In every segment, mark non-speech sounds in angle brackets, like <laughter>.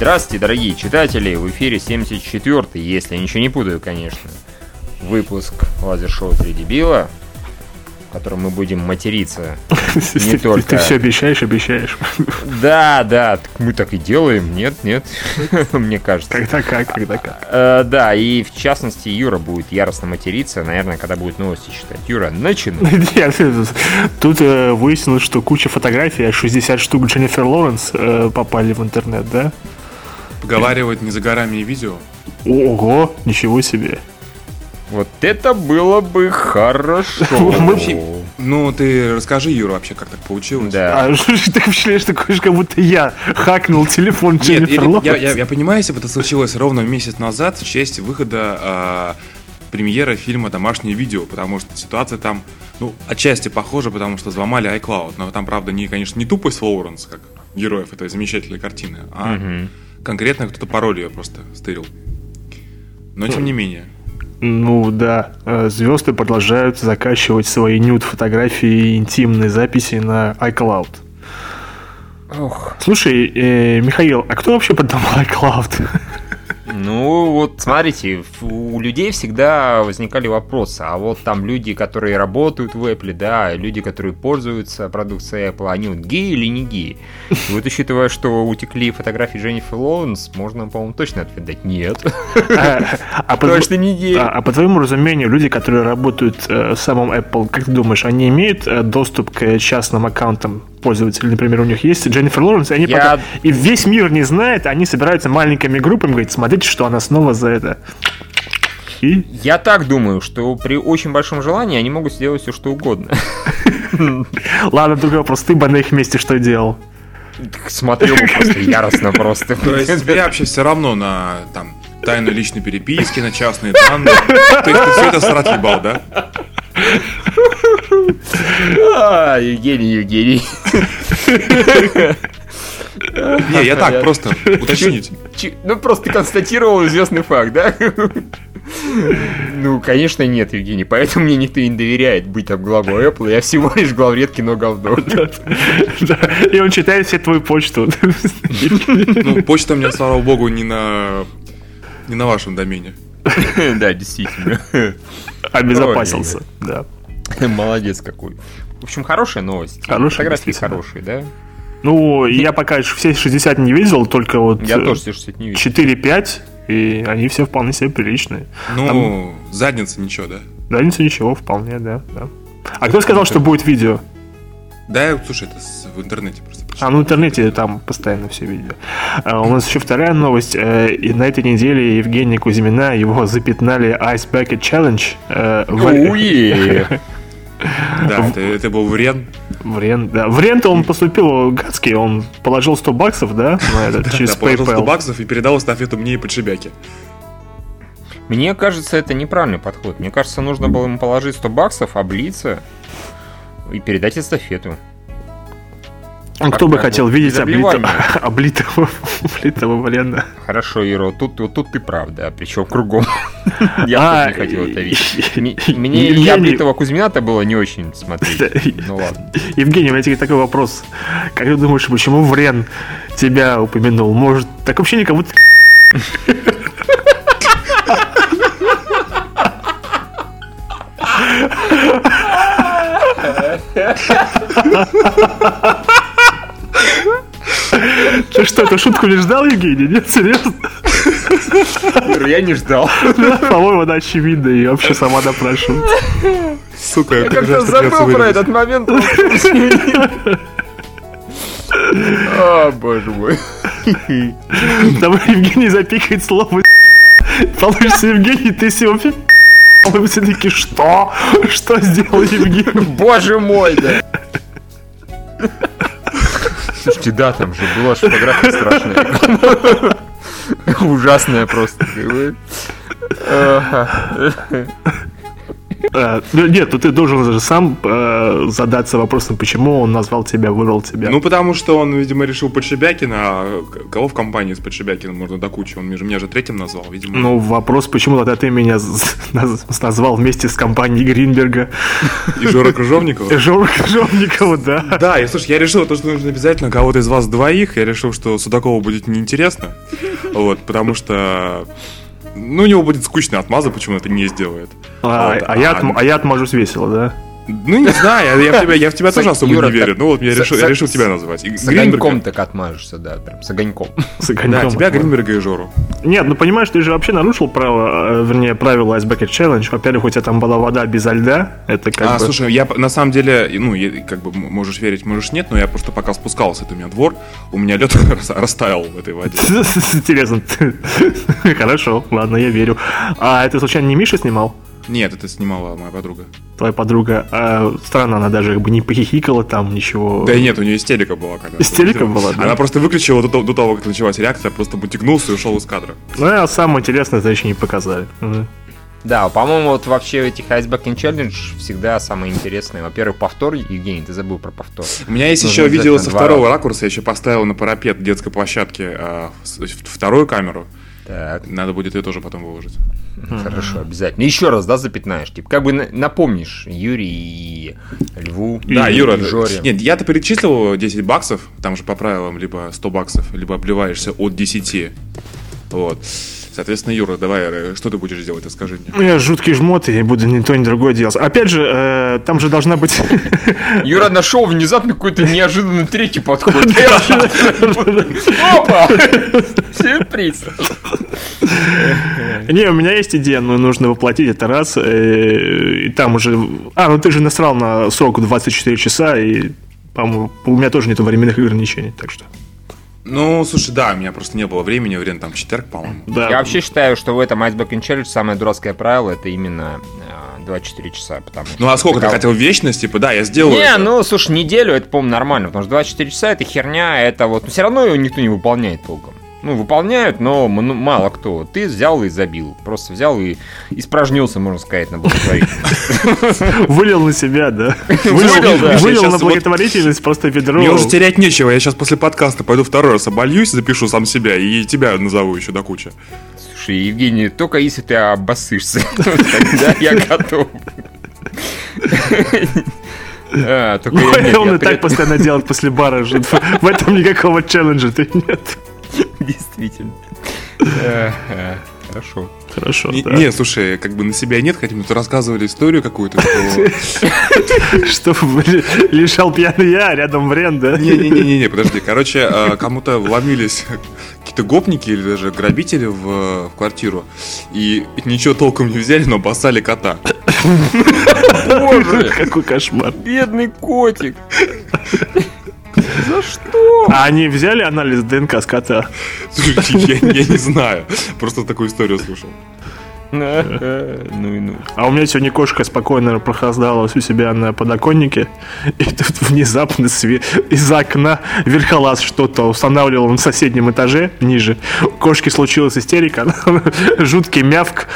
Здравствуйте, дорогие читатели! В эфире 74-й, если я ничего не путаю, конечно, выпуск лазер-шоу «Три дебила», в котором мы будем материться <laughs> не только... Ты все обещаешь, обещаешь. Да, да, мы так и делаем. Нет, нет, <laughs> мне кажется. Когда как, когда как. Э, Да, и в частности Юра будет яростно материться, наверное, когда будет новости читать. Юра, начинай. <laughs> Нет, Тут э, выяснилось, что куча фотографий, аж 60 штук Дженнифер Лоуренс э, попали в интернет, да? Поговаривать не за горами и видео. Ого, ничего себе. Вот это было бы хорошо. <laughs> Ну, ты расскажи, Юра, вообще, как так получилось. Да. А ты впечатляешь, такое, как будто я хакнул телефон Нет, Дженнифер я, я- Лоуренс? я- я понимаю, если бы это случилось ровно месяц назад, в честь выхода а, премьеры фильма «Домашнее видео», потому что ситуация там, ну, отчасти похожа, потому что взломали iCloud, но там, правда, не, конечно, не тупость Лоуренс, как героев этой замечательной картины, а конкретно кто-то пароль ее просто стырил. Но, тем не менее. Ну да, э, звезды продолжают закачивать свои нюд-фотографии и интимные записи на iCloud. Ох. Слушай, э, Михаил, а кто вообще придумал iCloud? Ну, вот смотрите, у людей всегда возникали вопросы, а вот там люди, которые работают в Apple, да, люди, которые пользуются продукцией Apple, они вот геи или не геи? И <laughs> вот учитывая, что утекли фотографии Дженнифер Лоуренс, можно, по-моему, точно ответ дать нет. А, <laughs> а по- Точно не гей. а- а по твоему разумению, люди, которые работают э, в самом Apple, как ты думаешь, они имеют э, доступ к частным аккаунтам пользователей? Например, у них есть Дженнифер Лоуренс, и они Я- пока- и весь мир не знает, они собираются маленькими группами, говорят, смотрите, что она снова за это. И Я так думаю, что при очень большом желании они могут сделать все, что угодно. <laughs> ладно, другой вопрос, ты бы на их месте что делал? Смотрел бы просто яростно просто. То есть тебе вообще все равно на там тайну личной переписки, на частные данные. То есть ты все это срать ебал, да? А, Евгений, Евгений. Не, я так, просто уточнить. Ну, просто констатировал известный факт, да? Ну, конечно, нет, Евгений, поэтому мне никто не доверяет быть там главой Apple, я всего лишь главред кино говно. И он читает все твою почту. Ну, почта у меня, слава богу, не на не на вашем домене. Да, действительно. Обезопасился. Да. <laughs> Молодец какой. В общем, хорошая новость. Хорошая, Фотографии хорошие, да? Ну, я пока все 60 не видел, только вот Я э, тоже все, что не видел. 4-5, и они все вполне себе приличные. Ну, задница ничего, да? Разница ничего, вполне, да. да. А кто сказал, что будет видео? Да, слушай, это в интернете просто прочитал. А, ну в интернете там постоянно все видео. А, у нас еще вторая новость. э, и на этой неделе Евгения Кузьмина, его запятнали Ice Bucket Challenge. э, в- <laughs> Да, это, это был Врен. В Рен, да. В Рен-то он поступил гадский, он положил 100 баксов, да, на <laughs> этот, через Да, положил 100 PayPal. баксов и передал эстафету мне и подшибяке. Мне кажется, это неправильный подход. Мне кажется, нужно было ему положить 100 баксов, облиться и передать эстафету. А Кто бы хотел видеть <laughs> облитого, облитого, облитого Врена? Хорошо, Иро, тут, вот тут ты прав, да, причем кругом. <laughs> Я А, не хотел это видеть. Мне и Евгений- облитого Кузьмина-то было не очень смотреть. Ну ладно. Евгений, у меня тебе такой вопрос. Как ты думаешь, почему Врен тебя упомянул? Может, так вообще никому... <laughs> Ты что, эту шутку не ждал, Евгений? Нет, серьезно? Я не ждал. По-моему, она очевидна и вообще сама напрашивает. Сука, Я как-то забыл про этот момент. О, боже мой. Там Евгений запикает слово Получится Евгений, ты сегодня мы все таки что? Что сделал Евгений? Боже мой, да. Слушайте, да, там же была же фотография страшная. Ужасная просто. Нет, ну ты должен же сам э, задаться вопросом, почему он назвал тебя, выбрал тебя. Ну, потому что он, видимо, решил Подшибякина, а кого в компании с Подшибякиным можно до кучи? Он меня же третьим назвал, видимо. Ну, вопрос, почему тогда ты меня назвал вместе с компанией Гринберга. И Жора Крыжовникова. <laughs> Жора Крыжовникова, да. Да, я слушай, я решил, то, что нужно обязательно кого-то из вас двоих. Я решил, что Судакову будет неинтересно. Вот, потому что. Ну, у него будет скучно отмаза, почему это не сделает. А, Вот, а я, отм- а я отмажусь весело, да? Ну, не знаю, я, я в тебя, я в тебя тоже особо Юра, не верю. Ну, вот я с- решил, с- я решил тебя назвать. И С Гринберга- огоньком так отмажешься, да, прям с огоньком. <laughs> С Да, огоньком тебя, отмажусь. Гринберга и Жору. Нет, ну понимаешь, ты же вообще нарушил право, э, вернее, правила Ice Bucket Challenge. Во-первых, у тебя там была вода без льда. Это как а, бы... слушай, я на самом деле, ну, я- как бы можешь верить, можешь нет, но я просто пока спускался, это у меня двор, у меня лед <laughs> растаял в этой воде. <laughs> Интересно. Хорошо, ладно, я верю. А это случайно не Миша снимал? Нет, это снимала моя подруга. Твоя подруга. А, странно, она даже как бы не похихикала там, ничего. Да и нет, у нее истерика была. Когда Истерика была, да? Она просто выключила до, того- до того, как началась реакция, просто мутигнулся и ушел из кадра. Ну, а самое интересное, это еще не показали. Да, по-моему, вот вообще в этих Icebacking Challenge всегда самое интересное. Во-первых, повтор. Евгений, ты забыл про повтор. У меня есть Нужно еще видео обязательно со второго раза. ракурса, я еще поставил на парапет детской площадки с- вторую камеру. Так, Надо будет ее тоже потом выложить. хорошо, обязательно. Еще раз, да, запятнаешь? Типа, как бы на- напомнишь Юрий и Льву. Да, и- Юра, и Жоре. нет, я-то перечислил 10 баксов, там же по правилам либо 100 баксов, либо обливаешься от 10. Вот. Соответственно, Юра, давай, э, что ты будешь делать, расскажи мне. Ну, Я жуткий жмот, и буду ни то, ни другое делать. Опять же, э, там же должна быть... <laughs> Юра нашел внезапно какой-то неожиданный третий подход. <laughs> Опа! <laughs> Сюрприз. Не, у меня есть идея, но нужно воплотить это раз. э, И там уже... А, ну ты же насрал на срок 24 часа, и, по-моему, у меня тоже нету временных ограничений, так что... Ну, слушай, да, у меня просто не было времени, время там четверг, по-моему. Да. Я вообще считаю, что в этом Icebacking Challenge самое дурацкое правило это именно э, 24 часа, потому что... Ну, а сколько ты Когда- хотел вечность? Типа, да, я сделаю Не, это. ну, слушай, неделю это, по-моему, нормально, потому что 24 часа это херня, это вот... все равно его никто не выполняет толком. Ну, выполняют, но м- мало кто. Ты взял и забил. Просто взял и испражнился, можно сказать, на благотворительность. <laughs> Вылил на себя, да? Вылил, да. Вылил Сейчас на благотворительность просто ведро. Мне уже терять нечего, я сейчас после подкаста пойду второй раз обольюсь, запишу сам себя и тебя назову еще до кучи. Слушай, Евгений, только если ты обоссышься, <laughs> тогда я готов. А, только я- нет, Он я и при так постоянно делает после бара. В этом никакого челленджа ты нет. <laughs> Действительно. Хорошо. Хорошо, Не, да. не, слушай, как бы на себя нет, хотя мы тут рассказывали историю какую-то, что... <laughs> Лежал пьяный я, а рядом Врен, да? Не-не-не, подожди. Короче, э, кому-то вломились какие-то гопники или даже грабители в, в квартиру. И ничего толком не взяли, но обоссали кота. <laughs> Боже, Какой кошмар. бедный котик. За что? А они взяли анализ ДНК с кота? Я, я не знаю. Просто такую историю слушал. Ну и ну. А у меня сегодня кошка спокойно прохлаждалась у себя на подоконнике, и тут внезапно из окна верхолаз что-то устанавливал на соседнем этаже, ниже. У кошки случилась истерика, <laughs> жуткий мявк,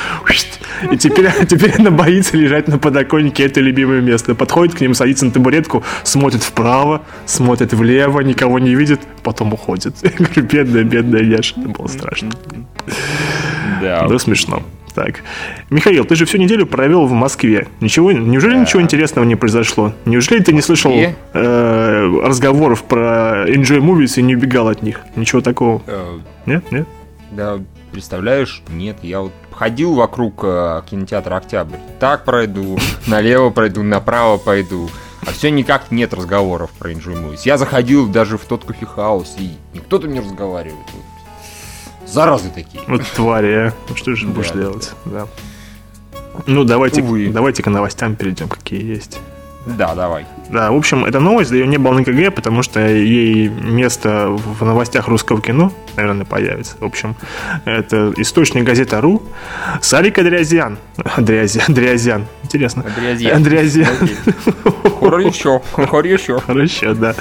и теперь, <laughs> теперь она боится лежать на подоконнике, это любимое место. Подходит к ним, садится на табуретку, смотрит вправо, смотрит влево, никого не видит, потом уходит. <laughs> Я говорю, бедная, бедная Яша, это было страшно. Да. Да, смешно. Так. Михаил, ты же всю неделю провел в Москве. Ничего, неужели ничего интересного не произошло? Неужели ты не слышал э, разговоров про Enjoy Movies и не убегал от них? Ничего такого? Э, Нет? Нет? Да, представляешь, нет, я вот ходил вокруг э, кинотеатра Октябрь. Так пройду, <laughs> налево пройду, направо пойду. А все никак нет разговоров про Enjoy Movies. Я заходил даже в тот кофехаус, и никто там не разговаривает. Заразы такие. Вот твари, а. Ну, что же будешь делать? Да. Ну, давайте, давайте к новостям перейдем, какие есть. Да, давай. Да, в общем, эта новость, да, ее не было на КГ, потому что ей место в новостях русского кино, наверное, появится. В общем, это источник газета РУ. Сарик Андреазян. Андреазян. <laughs> Андреазян. Интересно. Андреазян. Окей. Хорошо, <laughs> хорошо. Хорошо, да.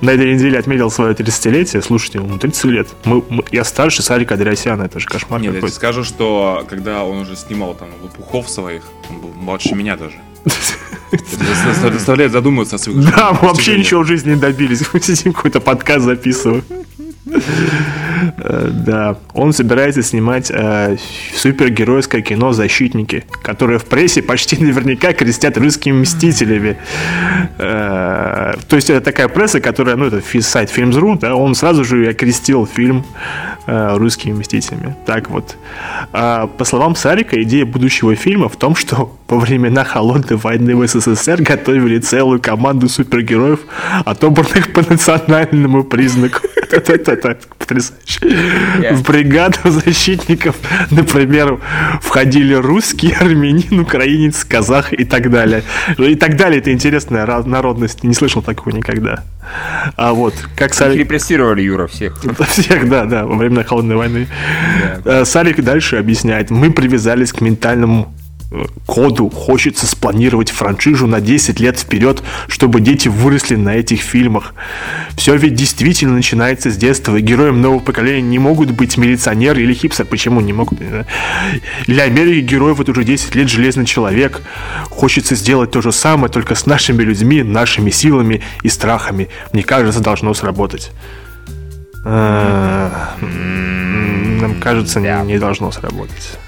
На этой неделе отметил свое 30-летие. Слушайте, ему 30 лет. Мы, мы- я старше Сарика Андреасяна, это же кошмар Нет, я тебе какой-то. скажу, что когда он уже снимал там лопухов своих, он был младше меня даже. Заставляет задуматься о своих Да, мы вообще ничего в жизни не добились. Мы сидим какой-то подкаст записываем. <laughs> Да, он собирается снимать э, супергеройское кино «Защитники», которое в прессе почти <laughs> наверняка крестят русскими мстителями. Э, То есть это такая пресса, которая, ну, это сайт Films.ru, да, он сразу же окрестил фильм э, русскими мстителями. Так вот. А, По словам Сарика, идея будущего фильма в том, что во времена холодной войны в СССР готовили целую команду супергероев, отобранных по национальному признаку. <laughs> Это потрясающе. В бригаду защитников, например, входили русский, армянин, украинец, казах и так далее. И так далее. Это интересная народность. Не слышал такого никогда. А вот, как Их Сарик... репрессировали, Юра, всех. Всех, да, да, во время холодной войны. Э, Сарик дальше объясняет. Мы привязались к ментальному коду. Хочется спланировать франшизу на 10 лет вперед, чтобы дети выросли на этих фильмах. Все ведь действительно начинается с детства. И героем нового поколения не могут быть милиционер или хипстер. Почему не могут? э? Для Америки герой вот уже 10 лет железный человек. Хочется сделать то же самое, только с нашими людьми, нашими силами и страхами. Мне кажется, должно сработать. М, Нам кажется, не должно сработать.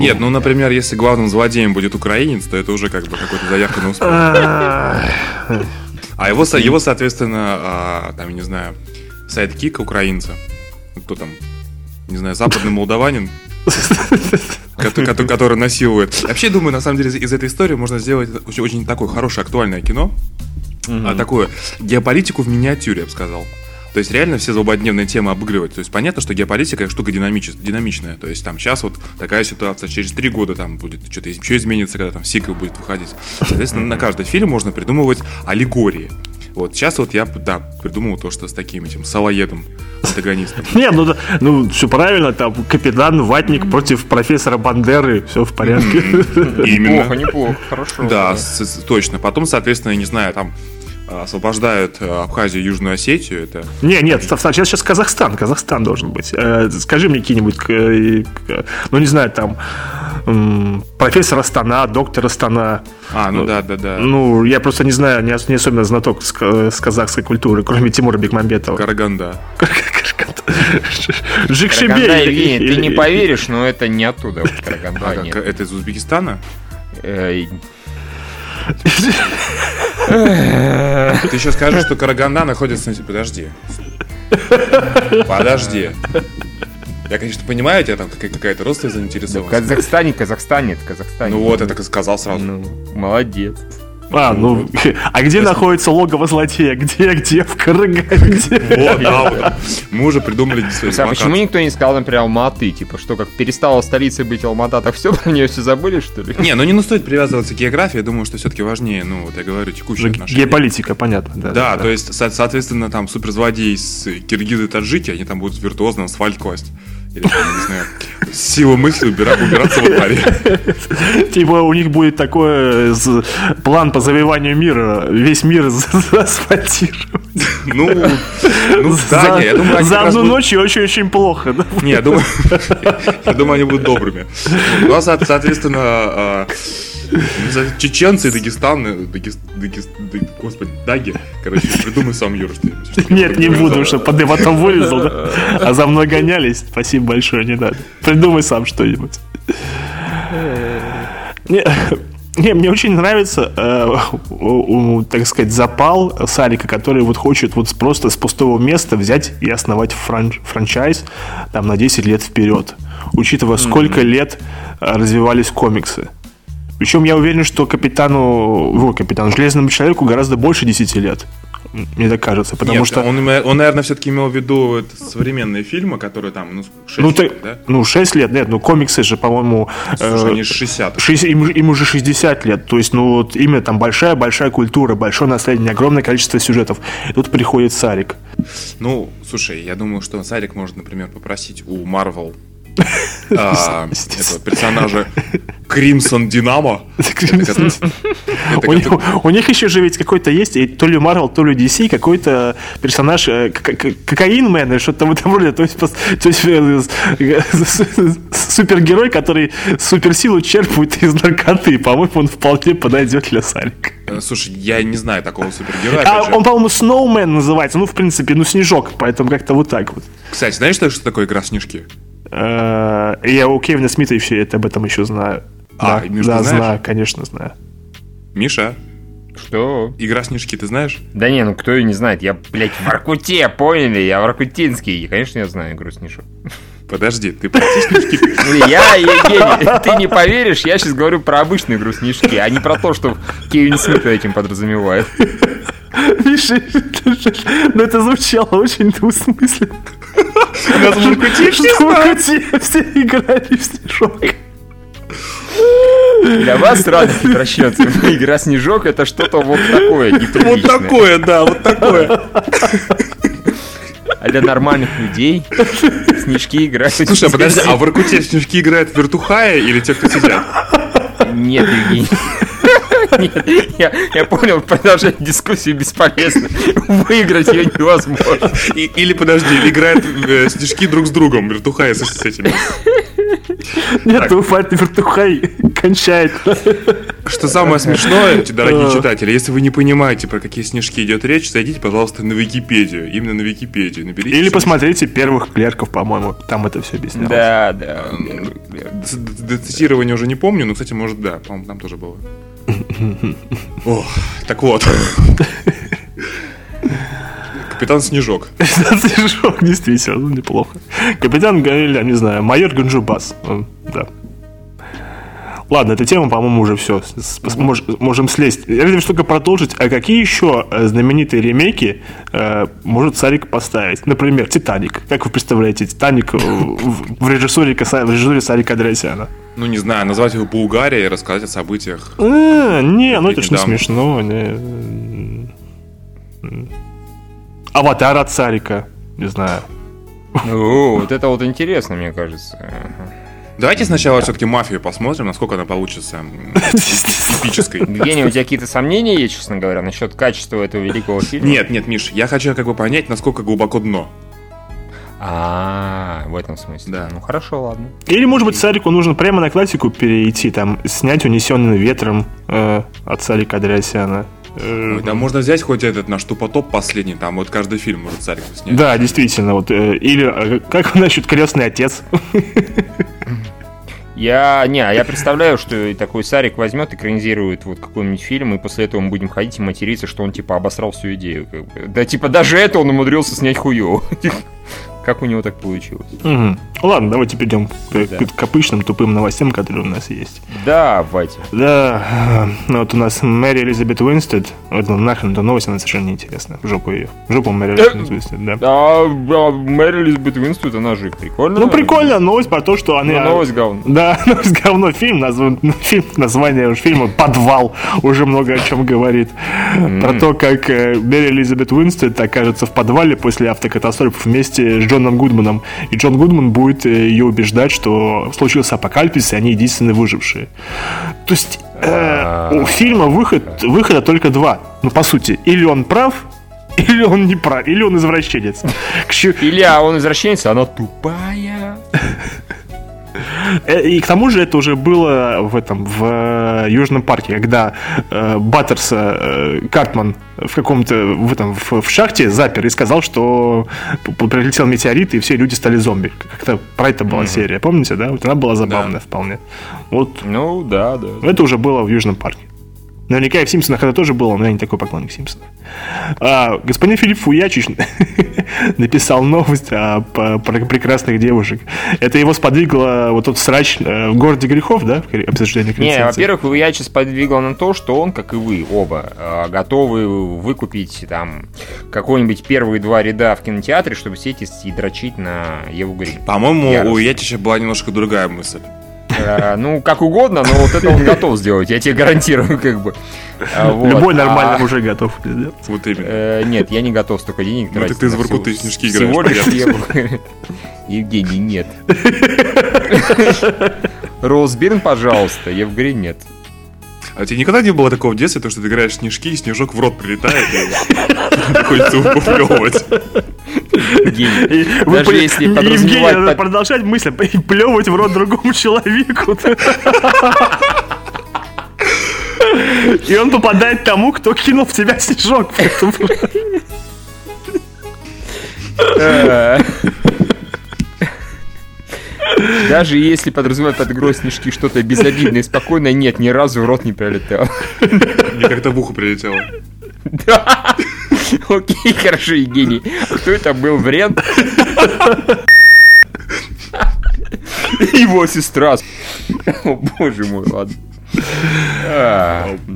Нет, ну, например, если главным злодеем будет украинец, то это уже как бы какой-то заявка на успех. А, его, со- его соответственно, а, там, я не знаю, sidekick украинца, Ну, кто там, не знаю, западный молдаванин, кото- кото- который насилует. Вообще, думаю, на самом деле, из этой истории можно сделать очень, очень такое хорошее актуальное кино, а такое геополитику в миниатюре, я бы сказал. То есть реально все злободневные темы обыгрывать. То есть понятно, что геополитика штука динамичес- динамичная. То есть там сейчас вот такая ситуация, через три года там будет что-то еще изменится, когда там сиквел будет выходить. Соответственно, на каждый фильм можно придумывать аллегории. Вот сейчас вот я, да, придумал то, что с таким этим салоедом, антагонистом. <laughs> Не, ну, да, ну все правильно, там капитан Ватник против профессора Бандеры, все в порядке. Неплохо, Именно. неплохо, хорошо. Да, точно. Потом, соответственно, я не знаю, там освобождают а, Абхазию и Южную Осетию. Это Не, нет, сейчас, сейчас Казахстан, Казахстан должен быть. Э, скажи мне какие-нибудь, э, ну не знаю, там профессор Астана, доктор Астана. А, ну да, да, да. Ну, я просто не знаю, не, не особенно знаток с, ка- с казахской культуры, кроме Тимура Бекмамбетова. Караганда. <laughs> Жикшибей. Караганда, или- Евгений, ты не поверишь, но это не оттуда. А, это из Узбекистана? Ты еще скажешь, что Караганда находится на... Подожди. Подожди. Я, конечно, понимаю, тебя там какая- какая-то родственная В заинтересованность. Казахстане, Казахстане, это Казахстане. Ну вот, я так и сказал сразу. Ну, молодец. А, ну, <laughs> а где находится логово злодея? Где, где? В Караганде. Вот, да, вот. Мы уже придумали а почему никто не сказал, например, Алматы? Типа, что, как перестала столицей быть Алмата, так все, <laughs> про нее все забыли, что ли? Не, ну не ну стоит привязываться к географии, я думаю, что все-таки важнее, ну, вот я говорю, текущие отношения. Геополитика, понятно. Да, Да, то есть, со- соответственно, там суперзлодеи из Киргизы и Таджики, они там будут виртуозно асфальт класть. Или, не знаю, с силой мысли убира- убираться во дворе. Типа у них будет такой э, план по завоеванию мира. Весь мир за- заасфальтировать. Ну, ну да, я думаю, они за одну ночь очень-очень плохо. да? Не, я думаю, <laughs> я думаю, они будут добрыми. Ну, а, со- соответственно, а, чеченцы и Дагестан, э, господи, Даги, короче, придумай сам, Юра, что Нет, не буду, что под потом вырезал. да. <laughs> А за мной гонялись. Спасибо большое, не надо. Придумай сам что-нибудь. Не, не, мне очень нравится, э, у- у, так сказать, запал Сарика, который вот хочет вот просто с пустого места взять и основать фран- франчайз там на 10 лет вперед, учитывая, сколько лет э, развивались комиксы. Причем я уверен, что капитану, его капитану Железному человеку гораздо больше 10 лет. Мне так кажется, потому Нет, что... он, он, наверное, все-таки имел в виду современные фильмы, которые там, ну, 6 Ну, ты, лет, да? ну, 6 лет, нет, ну, комиксы же, по-моему... Слушай, э, они 60 шесть- им, им уже 60 лет, то есть, ну, вот именно там большая-большая культура, большое наследие, огромное количество сюжетов. И тут приходит Сарик. Ну, слушай, я думаю, что Сарик может, например, попросить у Марвел <laughs> персонажа Кримсон Динамо. <laughs> У них, еще же ведь какой-то есть, то ли Marvel, то ли DC, какой-то персонаж э, кокаинмен или что-то в этом роде. То есть, э, с- супергерой, который суперсилу черпает из наркоты. По-моему, он вполне подойдет для Сарика. Э, Слушай, я не знаю такого супергероя. А он, по-моему, Сноумен называется. Ну, в принципе, ну, снежок. Поэтому как-то вот так вот. Кстати, знаешь, что такое игра снежки? Э, Я у Кевина Смита и все это об этом еще знаю. А, да, знаешь? знаю, конечно, знаю. Миша, Что? игра снежки ты знаешь? Да не, ну кто ее не знает? Я, блядь, в Воркуте, поняли? Я воркутинский. И, конечно, я знаю игру Снежок. Подожди, ты про снежки? <laughs> Я, Евгений, ты не поверишь, я сейчас говорю про обычную игру Снежки, а не про то, что Кевин Смит этим подразумевает. Миша, <laughs> ну это звучало очень двусмысленно. В Воркуте все в Воркуте все играли в снежок. Для вас, радость просчется, игра Снежок это что-то вот такое, Вот такое, да, вот такое. А для нормальных людей Снежки играют. Слушай, а подожди, а в Воркуте снежки играют вертухая или те, кто сидят? Нет, Евгений. Нет, я, я понял, продолжать дискуссию бесполезно. Выиграть ее невозможно. И- или, подожди, играют э, снежки друг с другом, вертухая с, с этими. Нет, вертухай кончает. Что самое смешное, дорогие читатели, если вы не понимаете, про какие снежки идет речь, зайдите, пожалуйста, на Википедию. Именно на Википедию. Наберите Или посмотрите первых клерков, по-моему. Там это все объяснялось. Да, да. Цитирование уже не помню, но, кстати, может, да, по-моему, там тоже было. О, так вот. Капитан Снежок. Снежок, действительно, ну, неплохо. Капитан Гаэля, не знаю, майор Ганджубас. М, Да. Ладно, эта тема, по-моему, уже все. можем слезть. Я хотел только продолжить. А какие еще э, знаменитые ремейки э, может Сарик поставить? Например, «Титаник». Как вы представляете «Титаник» э, в режиссуре Сарика Андреасяна? Ну, не знаю, назвать его Булгария и рассказать о событиях. А, не, ну это ж не смешно. не. Аватар от Сарика. Не знаю. <laughs> О, вот это вот интересно, мне кажется. Давайте сначала все-таки мафию посмотрим, насколько она получится м, эпической. Евгений, у тебя какие-то сомнения есть, честно говоря, насчет качества этого великого фильма? Нет, нет, Миш, я хочу как бы понять, насколько глубоко дно. А, в этом смысле. Да. Ну хорошо, ладно. Или, может быть, Сарику нужно прямо на классику перейти, там, снять «Унесенный ветром» э, от Сарика Андреасяна. Э, Ой, да можно взять хоть этот наш тупотоп последний, там вот каждый фильм может царь снять. Да, действительно, вот. э, или э, как насчет крестный отец? Я, не, а я представляю, что такой Сарик возьмет, экранизирует вот какой-нибудь фильм, и после этого мы будем ходить и материться, что он типа обосрал всю идею. как бы. Да типа даже это он умудрился снять хуёво. Как у него так получилось? Мгм. Ладно, давайте перейдем к, Да. к обычным тупым новостям, которые у нас есть. Давайте. Да, э, ну вот у нас Мэри Элизабет Уинстед, вот ну, нахрен эта новость, она совершенно неинтересна. В жопу ее. В жопу Мэри Элизабет Уинстед, да. А, а Мэри Элизабет Уинстед, она же прикольно. Ну, прикольно, новость про то, что она... Ну, новость говно. Да, <laughs> новость говно. Фильм назван, фильм, название фильма «Подвал» уже много о чем говорит. Про то, как э, Мэри Элизабет Уинстед окажется в подвале после автокатастрофы вместе с Джоном Гудманом. И Джон Гудман будет э, ее убеждать, что случился апокалипсис, и они единственные выжившие. То есть э, у фильма выход, выхода только два. Ну, по сути, или он прав, <laughs> или он не прав, или он извращенец. Или а он извращенец, а она тупая. <laughs> Э, И к тому же это уже было в этом в э, Южном парке, когда э, Баттерса э, Картман в каком-то в этом в, в шахте запер и сказал, что прилетел метеорит и все люди стали зомби. Как-то про это была серия, помните, да? Вот она была забавная вполне. Вот Ну, да, да. это уже было в Южном парке. Наверняка и в Симпсонах это тоже было, но я не такой поклонник Симпсонов. А, господин Филипп Фуячич <laughs> написал новость о, по- про прекрасных девушек. Это его сподвигло вот тот срач э, в городе грехов, да, в обсуждении Не, во-первых, сейчас подвигал на то, что он, как и вы, оба, э, готовы выкупить там какой-нибудь первые два ряда в кинотеатре, чтобы сесть и дрочить на Еву Грин. По-моему, у Ятича была немножко другая мысль. Э, Ну, как угодно, но вот это он готов сделать, я тебе гарантирую, <laughs> как бы. А, вот. Любой А, нормальный мужик готов сделать. Вот именно. э, Нет, я не готов столько денег Ну, тратить. так ты из Воркуты всего- снежки Всего играешь, лишь Еву. <laughs> Евгений, нет. <laughs> Роузбирн, пожалуйста, Евгрин нет. А у тебя никогда не было такого в детстве, то, что ты играешь в снежки, и снежок в рот прилетает, и приходится уплевывать. Гений. Вы Даже если Евгений, подразумевать продолжать мысль, и плевать в рот другому человеку. И он попадает тому, кто кинул в тебя снежок. Даже если подразумевать под игрой снежки что-то безобидное и спокойное, нет, ни разу в рот не прилетел. Мне как-то в ухо прилетело. Да. Окей, хорошо, Евгений. А кто это был? Врен? Его сестра. О, боже мой, ладно.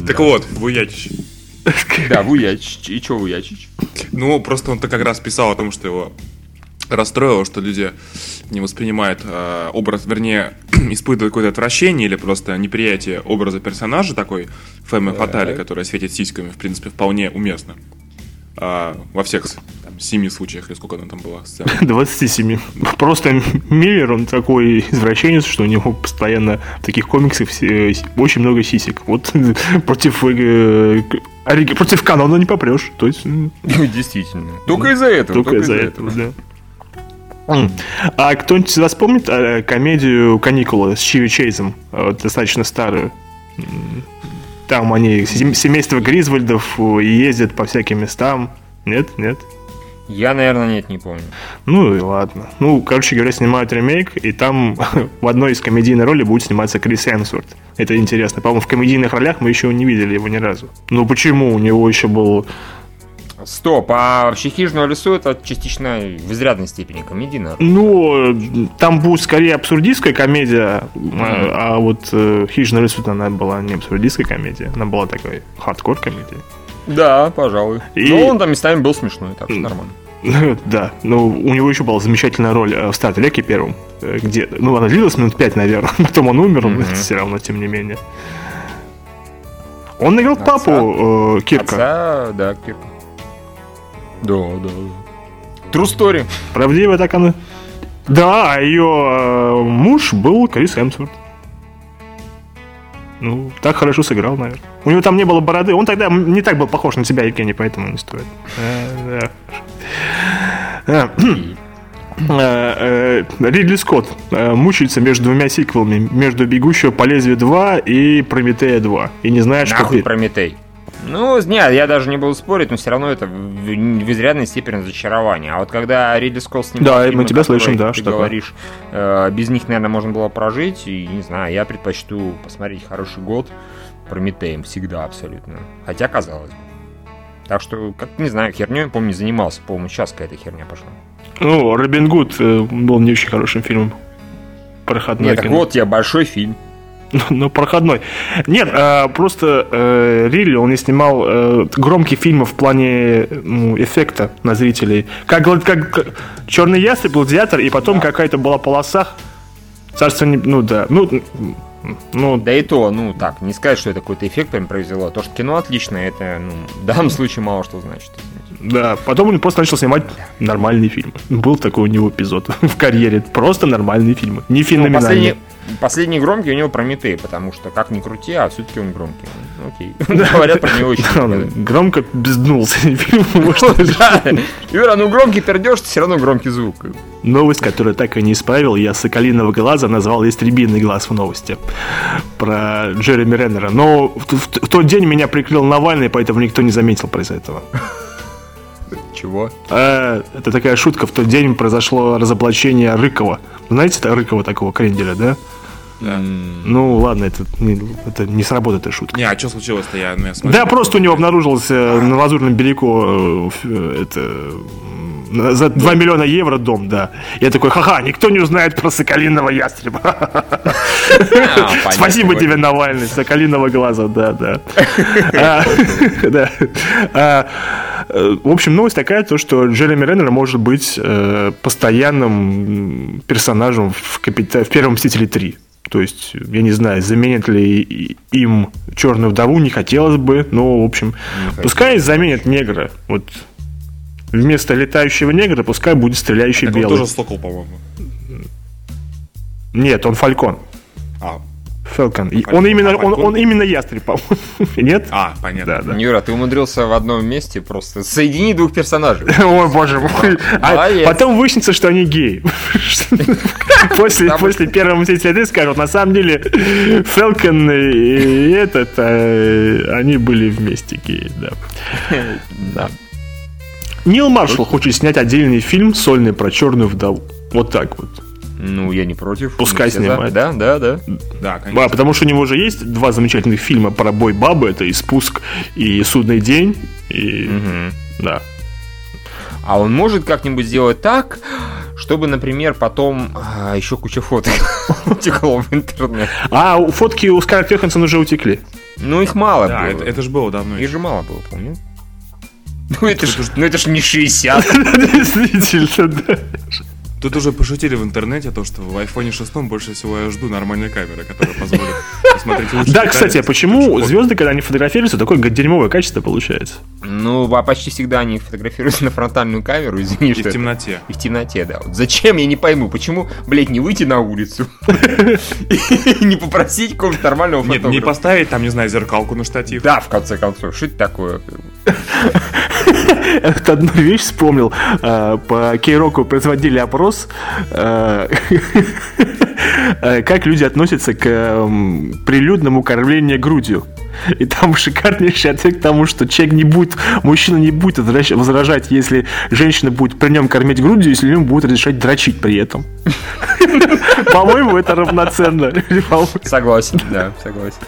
Так вот, Буячич. Да, Вуячич. И чё Вуячич? Ну, просто он-то как раз писал о том, что его расстроило, что люди не воспринимают э, образ, вернее, <clears throat> испытывают какое-то отвращение или просто неприятие образа персонажа такой Фэме Фатали, которая светит сиськами, в принципе, вполне уместно. А, во всех там, семи случаях, или сколько она там была сцен. 27. <laughs> Просто Миллер, он такой извращенец, что у него постоянно в таких комиксах все- очень много сисек. Вот <laughs> против, э, против канона не попрешь. То есть м, Действительно. Только из-за этого. только из-за этого, да. А кто-нибудь из вас помнит э, комедию «Каникулы» с Чиви Чейзом? Э, достаточно старую. Там они, сем- семейство Гризвольдов, э, ездят по всяким местам. Нет? Нет? Я, наверное, нет, не помню. Ну и ладно. Ну, короче говоря, снимают ремейк, и там <laughs> в одной из комедийной роли будет сниматься Крис Эмсворт. Это интересно. По-моему, в комедийных ролях мы еще не видели его ни разу. Ну почему? У него еще был... Стоп, а вообще «Хижину в лесу» это частично в изрядной степени комедийно. Ну, там будет скорее абсурдистская комедия, а, а вот э, «Хижина лесу» она была не абсурдистская комедия, она была такой хардкор комедия. Да, пожалуй. И- Но он там местами был смешной, так что нормально. <laughs> Да, но у него еще была замечательная роль э, в Стартелеке первом, э, где, ну, она длилась минут пять, наверное, <laughs> потом он умер, но все равно, тем не менее. Он играл Отца? папу э, Кирка. Отца, да, Кирка. Да, да, да. True story. Правдиво так оно. Да, а ее муж был Крис Эмсворт. Ну, так хорошо сыграл, наверное. У него там не было бороды. Он тогда не так был похож на тебя, Евгений, поэтому не стоит. Э. Э, э, Ридли Скотт мучается между двумя сиквелами. Между «Бегущего по лезвию 2» и «Прометея 2». И не знает, что... Нахуй пи- Прометей. Ну, нет, я даже не буду спорить, но все равно это в, в изрядной степени разочарование. А вот когда Ридли Скотт снимал Да, фильмы, мы тебя слышим, да, что говоришь, э, без них, наверное, можно было прожить. И, не знаю, я предпочту посмотреть «Хороший год» Прометеем всегда абсолютно. Хотя, казалось бы. Так что, как не знаю, херней, помню, занимался. По-моему, сейчас какая-то херня пошла. Ну, Робин Гуд э, был не очень хорошим фильмом. Проходной Нет, так кино. вот тебе большой фильм. <laughs> Ну, проходной. Нет, э, просто э, Рилли, он не снимал э, громкие фильмы в плане ну, эффекта на зрителей. Как, как, Черный ястреб, гладиатор, и потом какая-то была полоса. Царство не... Ну да. Ну, ну, Да и то, ну так, не сказать, что это какой-то эффект прям произвело. То, что кино отличное, это, ну, в данном случае мало что значит. Да. Потом он просто начал снимать нормальные фильмы. Был такой у него эпизод <laughs> в карьере. Просто нормальные фильмы. Не Ну, феноменальные. последний, последний громкий у него Прометей, потому что как ни крути, а все-таки он громкий. Ну, Окей. <laughs> Говорят про него очень много. громко безднулся. <laughs> Да. Юра, ну громкий пердеж, все равно громкий звук. Новость, которую так и не исправил, я Соколиного глаза назвал Ястребиный глаз в новости про Джереми Реннера. Но в, в- в тот день меня прикрыл Навальный, поэтому никто не заметил про этого. Чего? А, это такая шутка. В тот день произошло разоблачение Рыкова. Знаете это Рыкова такого кренделя, да? Да. Ну ладно, это не, это не сработает эта шутка. Не, а что случилось-то? Я, ну, я смотрю. Да, просто у него обнаружилось э, на Лазурном берегу э, э, это за 2 миллиона евро дом, да. Я такой, ха-ха, никто не узнает про Соколиного ястреба. Спасибо тебе, Навальный, Соколиного глаза, да, да. А. <laughs> А, э, В общем, новость такая, то, что Джереми Реннер может быть э, постоянным персонажем в, «Капита- в Первом Мстителе 3. То есть, я не знаю, заменят ли им Черную вдову, не хотелось бы, но, в общем, пускай заменят негра. Вот вместо летающего негра пускай будет стреляющий Так он белый. тоже Сокол, по-моему. Нет, он Фалькон. А. И он именно, он, он именно ястреб, по-моему. <laughs> Нет? А, понятно. Да, да. Юра, ты умудрился в одном месте просто соединить двух персонажей. <laughs> Ой, боже мой. А потом выяснится, что они геи. <laughs> После, после первого «Мстителя 3» скажут, на самом деле, Фелкон и этот, э, они были вместе геи, да. Да. Нил Маршалл хочет снять отдельный фильм сольный про черную вдову. Вот так вот. Ну, я не против. Пускай снимает. Да, да, да. Да, конечно. Да, потому что у него же есть два замечательных фильма про бой бабы. Это и «Спуск», и «Судный день». И... Да. А он может как-нибудь сделать так, чтобы, например, потом а, еще куча фоток <laughs> утекло в интернет. А фотки у Скарлетт Йоханссон уже утекли. Ну, их мало Да, было. это, это же было давно. Их еще. же мало было, помню. Ну это ж, ну это ж не 60. Действительно, да. Тут уже пошутили в интернете, то, что в iPhone 6 больше всего я жду нормальной камеры, которая позволит посмотреть лучше. Да, кстати, а почему звезды, когда они фотографируются, такое дерьмовое качество получается? Ну, а почти всегда они фотографируются на фронтальную камеру, извини, И что в это- темноте. И в темноте, да. Вот зачем, я не пойму, почему, блядь, не выйти на улицу <laughs> и не попросить какого-то нормального Нет, не фотографа? поставить там, не знаю, зеркалку на штатив. Да, в конце концов, что это такое? <laughs> Вот одну вещь вспомнил. А, По Кейроку производили опрос, а, <laughs> э, как люди относятся к прилюдному кормлению грудью. И там шикарнейший ответ к тому, что человек не будет, мужчина не будет возражать, если женщина будет при нем кормить грудью, если ему будет разрешать дрочить при этом. <laughs> По-моему, это равноценно. Согласен, да, согласен.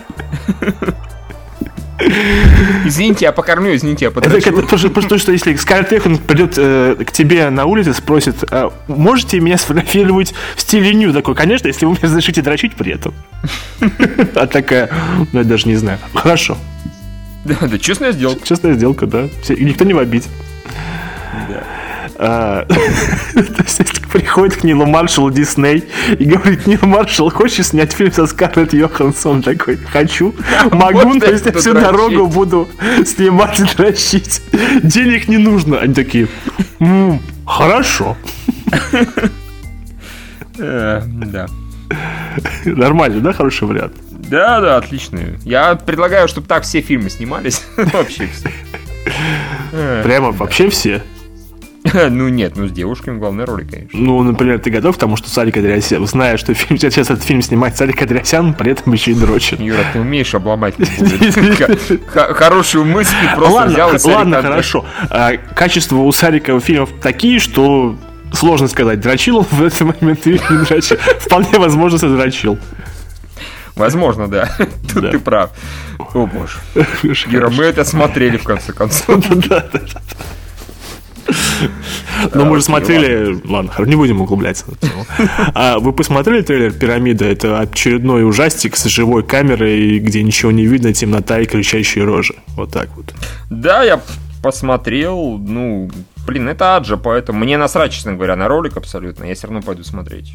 Извините, я покормлю, извините, я Это, подрачу. это тоже, просто что если Скарлетт Йоханссон придет э, к тебе на улице, спросит, «А можете меня сфотографировать в стиле ню? Такой, конечно, если вы мне разрешите дрочить при этом. <laughs> А такая, ну я даже не знаю. Хорошо. Да, да, честно я сделал. Честная сделка, да. Никто не в обиде. А, <laughs> То есть приходит к Нилу Маршалу Дисней и говорит, Нил Маршалл, хочешь снять фильм со Скарлетт Йоханссон? Такой, хочу, <laughs> могу, то есть я всю дорогу дрочить?» буду снимать и дрочить. Денег не нужно. Они такие, «М, хорошо. <laughs> Э, Да. Нормально, да, хороший вариант? Да, да, отлично. Я предлагаю, чтобы так все фильмы снимались. Вообще все. Прямо вообще все. <laughs> Ну нет, ну с девушками в главной роли, конечно. Ну, например, ты готов к тому, что Сарик Андреасян, зная, что фильм, <laughs> сейчас этот фильм снимает Сарик Андреасян, при этом еще и дрочит. Юра, ты умеешь обломать <laughs> хорошую мысль, просто взял и ладно, хорошо. А, качество у Сарика фильмов такие, что сложно сказать, дрочил он в этот момент или не дрочил. Вполне возможно, задрочил. Возможно, да. Тут Да. ты прав. О боже. Юра, мы это смотрели в конце концов. Да, да, да. Ну, мы же смотрели... Ладно, хорошо, не будем углубляться. <laughs> А вы посмотрели трейлер «Пирамида»? Это очередной ужастик с живой камерой, где ничего не видно, темнота и кричащие рожи. Вот так вот. Да, я посмотрел, ну, блин, это аджа, поэтому мне насрать, честно говоря, на ролик абсолютно. Я все равно пойду смотреть.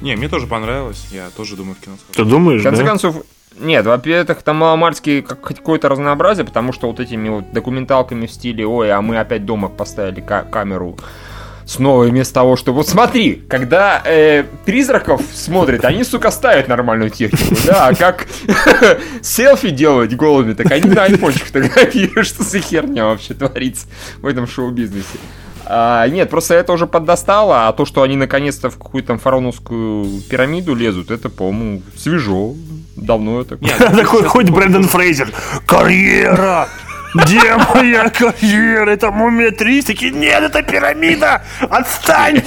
Не, мне тоже понравилось. Я тоже думаю в кино. Ты думаешь, В конце да? концов, нет, во-первых, там маломальски как- какое-то разнообразие, потому что вот этими вот документалками в стиле «Ой, а мы опять дома поставили ка- камеру снова вместо того, чтобы... Вот смотри, когда э, призраков смотрят, они, сука, ставят нормальную технику, да, а как <laughs> селфи делать голыми, так они на айфончик фотографируют, что за херня вообще творится в этом шоу-бизнесе. А, нет, просто это уже поддостало, а то, что они наконец-то в какую-то там фараоновскую пирамиду лезут, это, по-моему, свежо. Давно это. Такой хоть Брэндон <laughs> Фрейзер. Карьера! Где моя карьера? Это мумия 3. Такие, нет, это пирамида! Отстань!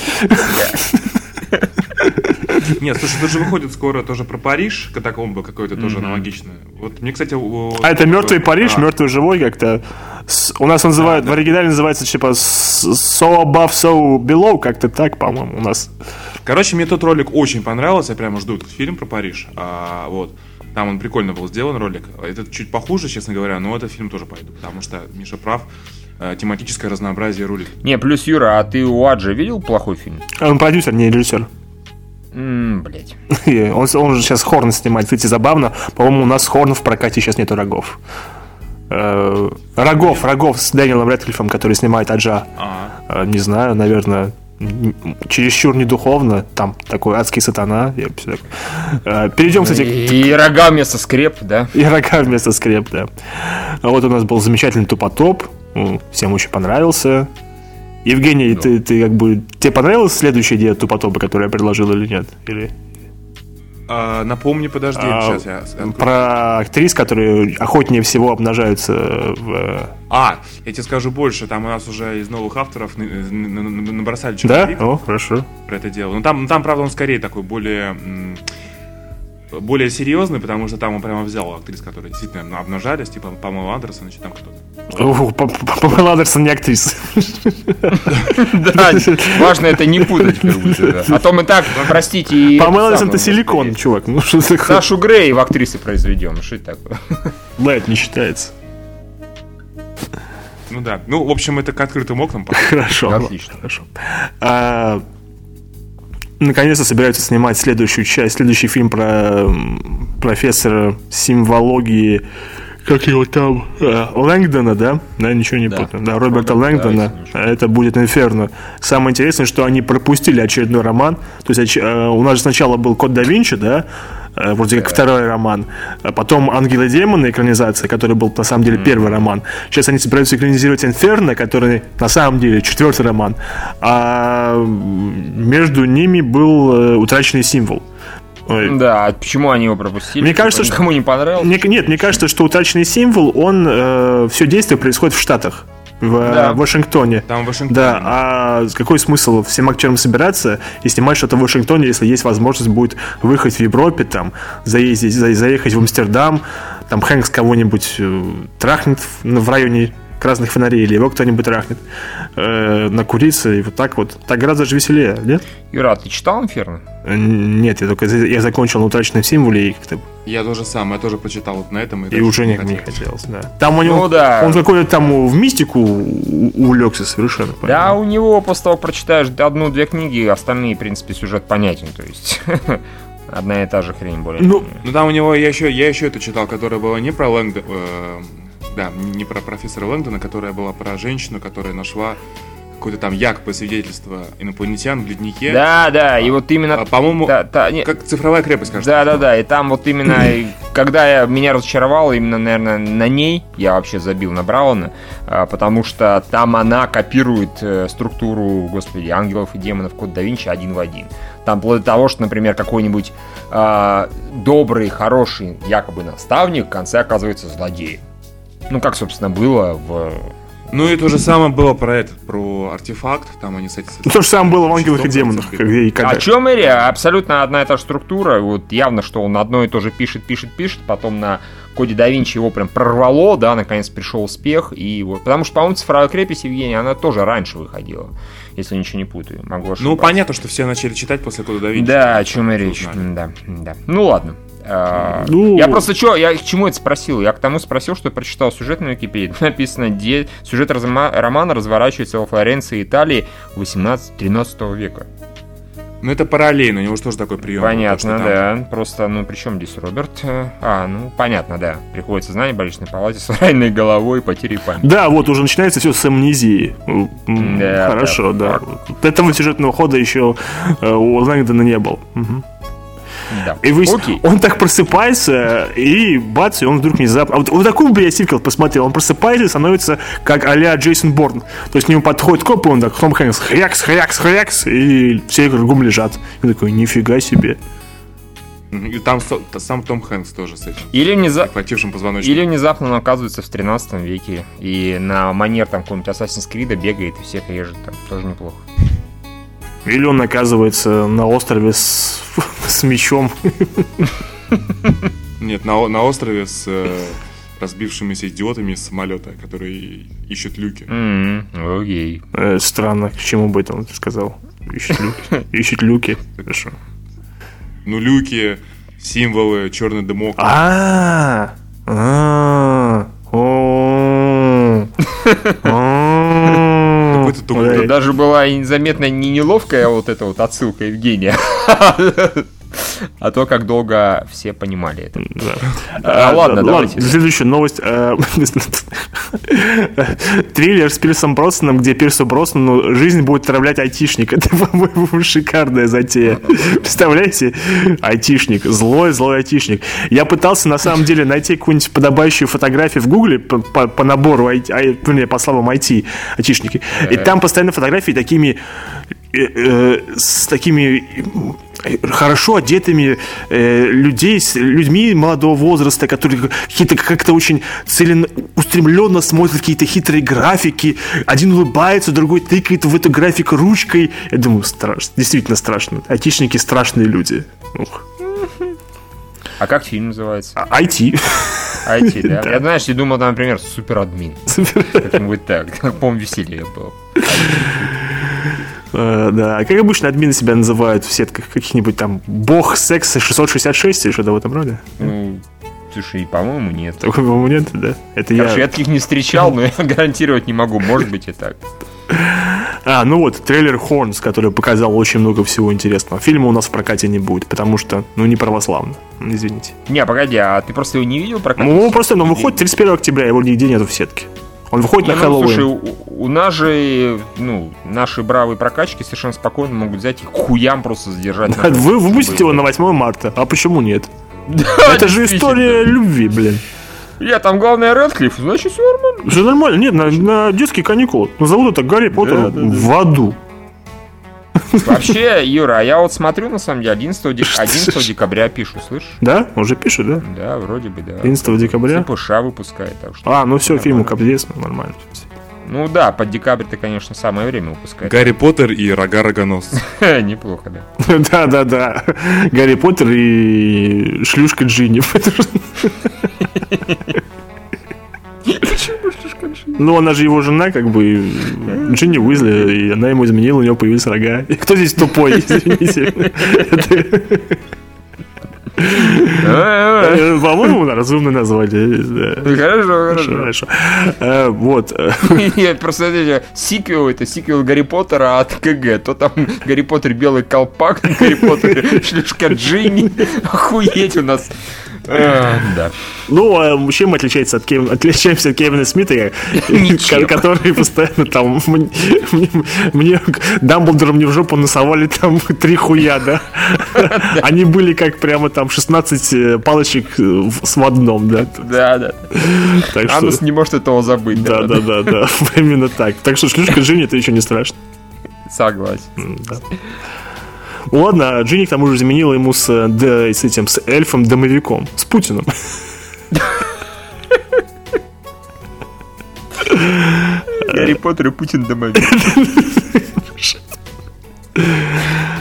Нет, слушай, тут же выходит скоро тоже про Париж, катакомба какой-то тоже аналогичное. Вот мне, кстати... у- А это мертвый Париж, А, мертвый живой как-то. С- У нас называют, в оригинале называется типа so above, so below, как-то так, по-моему, у нас. Короче, мне тот ролик очень понравился, я прямо жду этот фильм про Париж. А, вот. Там он прикольно был сделан ролик. Этот чуть похуже, честно говоря, но этот фильм тоже пойду, потому что Миша прав. э, тематическое разнообразие рулит. Не, плюс, Юра, а ты у Аджи видел плохой фильм? Он продюсер, не режиссер. Ммм, блять. <laughs> И Он, он же сейчас Хорн снимает. Кстати, забавно. По-моему, у нас Хорн в прокате сейчас нету рогов. Э, Рогов, Рогов с Дэниелом Рэдклиффом, который снимает Аджа. А, Э, Не знаю, наверное, чересчур недуховно, там такой адский сатана. я такое. Э, Перейдем, кстати, к И рога вместо скреп, да? и рога вместо скреп, да. А вот у нас был замечательный тупотоп. М, Всем очень понравился. Евгений, ты, ты как бы... Тебе понравилась следующая идея тупотопа, которую я предложил или нет? Или... А, напомни, подожди, А, сейчас я... открою. Про актрис, которые охотнее всего обнажаются в... А, я тебе скажу больше, там у нас уже из новых авторов н- набросали Да? черновик О, хорошо. про это дело. Ну там, ну, там, правда, он скорее такой более... более серьезный, потому что там он прямо взял актрис, которые действительно обнажались, типа Памела Андерсон, еще там кто-то. Памела Андерсон не актриса. Да, важно это не путать. А то мы так, простите, и... Памела это Андерсон это силикон, чувак. Ну что такое? Сашу Грей в актрисы произведем. Что это такое? Да, это не считается. Ну да. Ну, в общем, это к открытым окнам. Хорошо. Отлично. Хорошо. Наконец-то собираются снимать следующую часть, следующий фильм про профессора символогии, как его там, э, Лэнгдона, да? Да, ничего не Да. путаю. Да, Роберта Роберт, да, Лэнгдона. ничего. Это будет Инферно. Самое интересное, что они пропустили очередной роман. То есть э, у нас же сначала был Код да Винчи, да? Э, Вроде как второй роман. А Потом Ангелы и демоны экранизация, который был на самом деле первый роман. Сейчас они собираются экранизировать Инферно, который на самом деле четвертый роман. А между ними был э, утраченный символ. Да, а почему они его пропустили? Мне кажется, Типа, что- Никому не понравилось? мне- нет, мне кажется, что утраченный символ, он все действие происходит в Штатах, в э, Да. Вашингтоне. Там в Вашингтоне. Да, а какой смысл всем актерам собираться и снимать что-то в Вашингтоне, если есть возможность будет выехать в Европе, там, заездить, за- заехать в Амстердам, там Хэнкс кого-нибудь э, трахнет в, ну, в районе красных фонарей, или его кто-нибудь трахнет, э, накуриться, и вот так вот. Так гораздо же веселее, нет? Юра, а ты читал «Инферно»? Э, Нет, я только я закончил на утраченном символе и как-то Я тоже сам, я тоже прочитал вот на этом. и даже уже не, хотел. не хотелось, да. Там у него, Ну да. он какой-то там в мистику увлекся совершенно. Да, понятно. у него после того, прочитаешь одну-две книги, остальные, в принципе, сюжет понятен. То есть <laughs> одна и та же хрень более. Ну, Ну там у него, я еще, я еще это читал, которая была не про Лэнгдона, да, не про профессора Лэнгдона, которая была про женщину, которая нашла какое-то там якобы свидетельство инопланетян в леднике. Да, да, и вот именно... А, по-моему, Да, да, не- как цифровая крепость, кажется. Да, да, да, и там вот именно, <clears throat> когда я, меня разочаровало, именно, наверное, на ней я вообще забил на Брауна, а, потому что там она копирует э, структуру, господи, ангелов и демонов Код да Винчи один в один. Там вплоть до того, что, например, какой-нибудь а, добрый, хороший, якобы наставник в конце оказывается злодеем. Ну, как, собственно, было в... Ну и то же самое было про этот, про артефакт, там они с этим... Ну, то же самое было в «Ангелах и демонах». Где и когда. О чем Эри? Абсолютно одна и та же структура. Вот явно, что он одно и то же пишет, пишет, пишет. Потом на Коде да Винчи его прям прорвало, да, наконец пришел успех. И вот, потому что, по-моему, цифровая крепость Евгения, она тоже раньше выходила. Если ничего не путаю. Могу ошибаться. Ну, понятно, что все начали читать после Кода да Винчи. Да, о чем и речь. Да, да. Ну ладно. А, Ну- Я просто что, я к чему это спросил? Я к тому спросил, что прочитал сюжет на Википедии. <laughs> Написано, где сюжет разма- романа разворачивается во Флоренции, Италии 18-13 века. Ну, это параллельно, у него же тоже такой прием. Понятно, да. Просто, ну, при чем здесь Роберт? А, ну, понятно, да. Приходится знание в больничной палате с раненой головой, потерей памяти. Да, вот уже начинается все с амнезии. Да, Хорошо, да. да. Вот Этого сюжетного хода еще э, у Лэнгдона не было. Мгм. Да. И вы, Окей. он так просыпается, и бац, и он вдруг внезапно... А вот, вот такой бы я сиквел посмотрел. Он просыпается и становится как а-ля Джейсон Борн. То есть к нему подходит коп, и он так, Том Хэнкс, хрякс, хрякс, хрякс, и все кругом лежат. И он такой, нифига себе. И там сам Том Хэнкс тоже с этим. Или, внеза- Хватившим позвоночник. Или внезапно он оказывается в 13 веке и на манер там какого-нибудь Assassin's Creed бегает и всех режет там. Тоже неплохо. Или он оказывается на острове с, <laughs> с мечом. Нет, на, на острове с э, разбившимися идиотами из самолета, которые ищут люки. М, Окей. Э, странно, к чему бы это он сказал. Ищет люки. <laughs> Ищет люки. Хорошо. Ну, люки, символы, черный дымок. А, <laughs> Да, Тут даже была и заметно не неловкая вот эта вот отсылка Евгения. <laughs> А то, как долго все понимали это. Да. А, ладно, давайте. Следующая новость. э, <laughs> Триллер с Пирсом Броснаном, где Пирсу Броснану жизнь будет отравлять айтишник. <laughs> Это, по-моему, шикарная затея. Представляете? Айтишник. Злой, злой айтишник. Я пытался, на самом деле, найти какую-нибудь подобающую фотографию в Гугле по, по- по набору, вернее, по словам IT, айтишники. И там постоянно фотографии такими э, э, с такими э, хорошо одетыми э, людей, с людьми молодого возраста, которые какие-то как-то очень целеустремленно смотрят какие-то хитрые графики. Один улыбается, другой тыкает в эту графику ручкой. Я думаю, страшно, действительно страшно. Айтишники страшные люди. Ух. А как фильм называется? А- IT. IT, <laughs> да? Я, знаешь, я думал, там, например, суперадмин. Как-нибудь так. По-моему, веселее было. <laughs> Э, Да, как обычно админы себя называют в сетках каких-нибудь там бог секса 666 или что-то в этом роде. Ну, слушай, по-моему, нет. По-моему, нет, да? Это Короче, я я... таких не встречал, но я <laughs> гарантировать не могу. Может быть и так. А, ну вот, трейлер Хорнс, который показал очень много всего интересного. Фильма у нас в прокате не будет, потому что, ну, не православно. Извините. Не, погоди, а ты просто его не видел прокат? Ну, просто, ну, выходит 31 октября, его нигде нету в сетке. Он выходит Не, на ну, Хэллоуин. слушай, у, у нас же, ну, наши бравые прокачки совершенно спокойно могут взять и хуям просто задержать. на <laughs> Вы выпустите его на 8 марта, а почему нет? <laughs> Да, Это же история любви, блин. Я там главное Редклифф, значит все нормально. Все нормально, нет, на, на детские каникулы. Назовут это Гарри Поттер в аду. Вообще, Юра, а я вот смотрю, на самом деле, 11, де- 11 декабря пишу, слышишь? Да? Уже пишет, да? Да, вроде бы, да. 11 декабря. ЦПШ выпускает, так что... А, ну все, Нормально. капец, нормально. Ну да, под декабрь-то, конечно, самое время выпускать. Гарри Поттер и рога рогоносца. <laughs> Неплохо, да. <laughs> Да, да, да. Гарри Поттер и шлюшка Джинни. <laughs> <laughs> Ну, она же его жена, как бы, Джинни Уизли, и она ему изменила, у него появились рога. И Кто здесь тупой, <laughs> извините? Это, А, э, По-моему, разумное название. да. Хорошо, хорошо. Э, Вот. э, <laughs> Нет, просто смотрите, сиквел это сиквел Гарри Поттера от КГ. То там Гарри Поттер белый колпак, Гарри Поттер шлюшка Джинни. Охуеть у нас. А, Да. Ну, а чем мы отличаемся от Кевина, отличаемся от Кевина Смита, <laughs> который постоянно там мне, Дамблдор мне в жопу насовали там <laughs> три хуя, да? <laughs> Они были как прямо там 16 э, палочек э, с в одном, да? Да, да. Так что... Анус не может этого забыть. Да, да, да, да, именно так. Так что шлюшка Джинни это еще не страшно. Согласен. Да. Ладно, а Джинни к тому же заменила ему с, э, д- с этим, с эльфом-домовиком, с Путиным. Гарри Поттер и Путин домовик.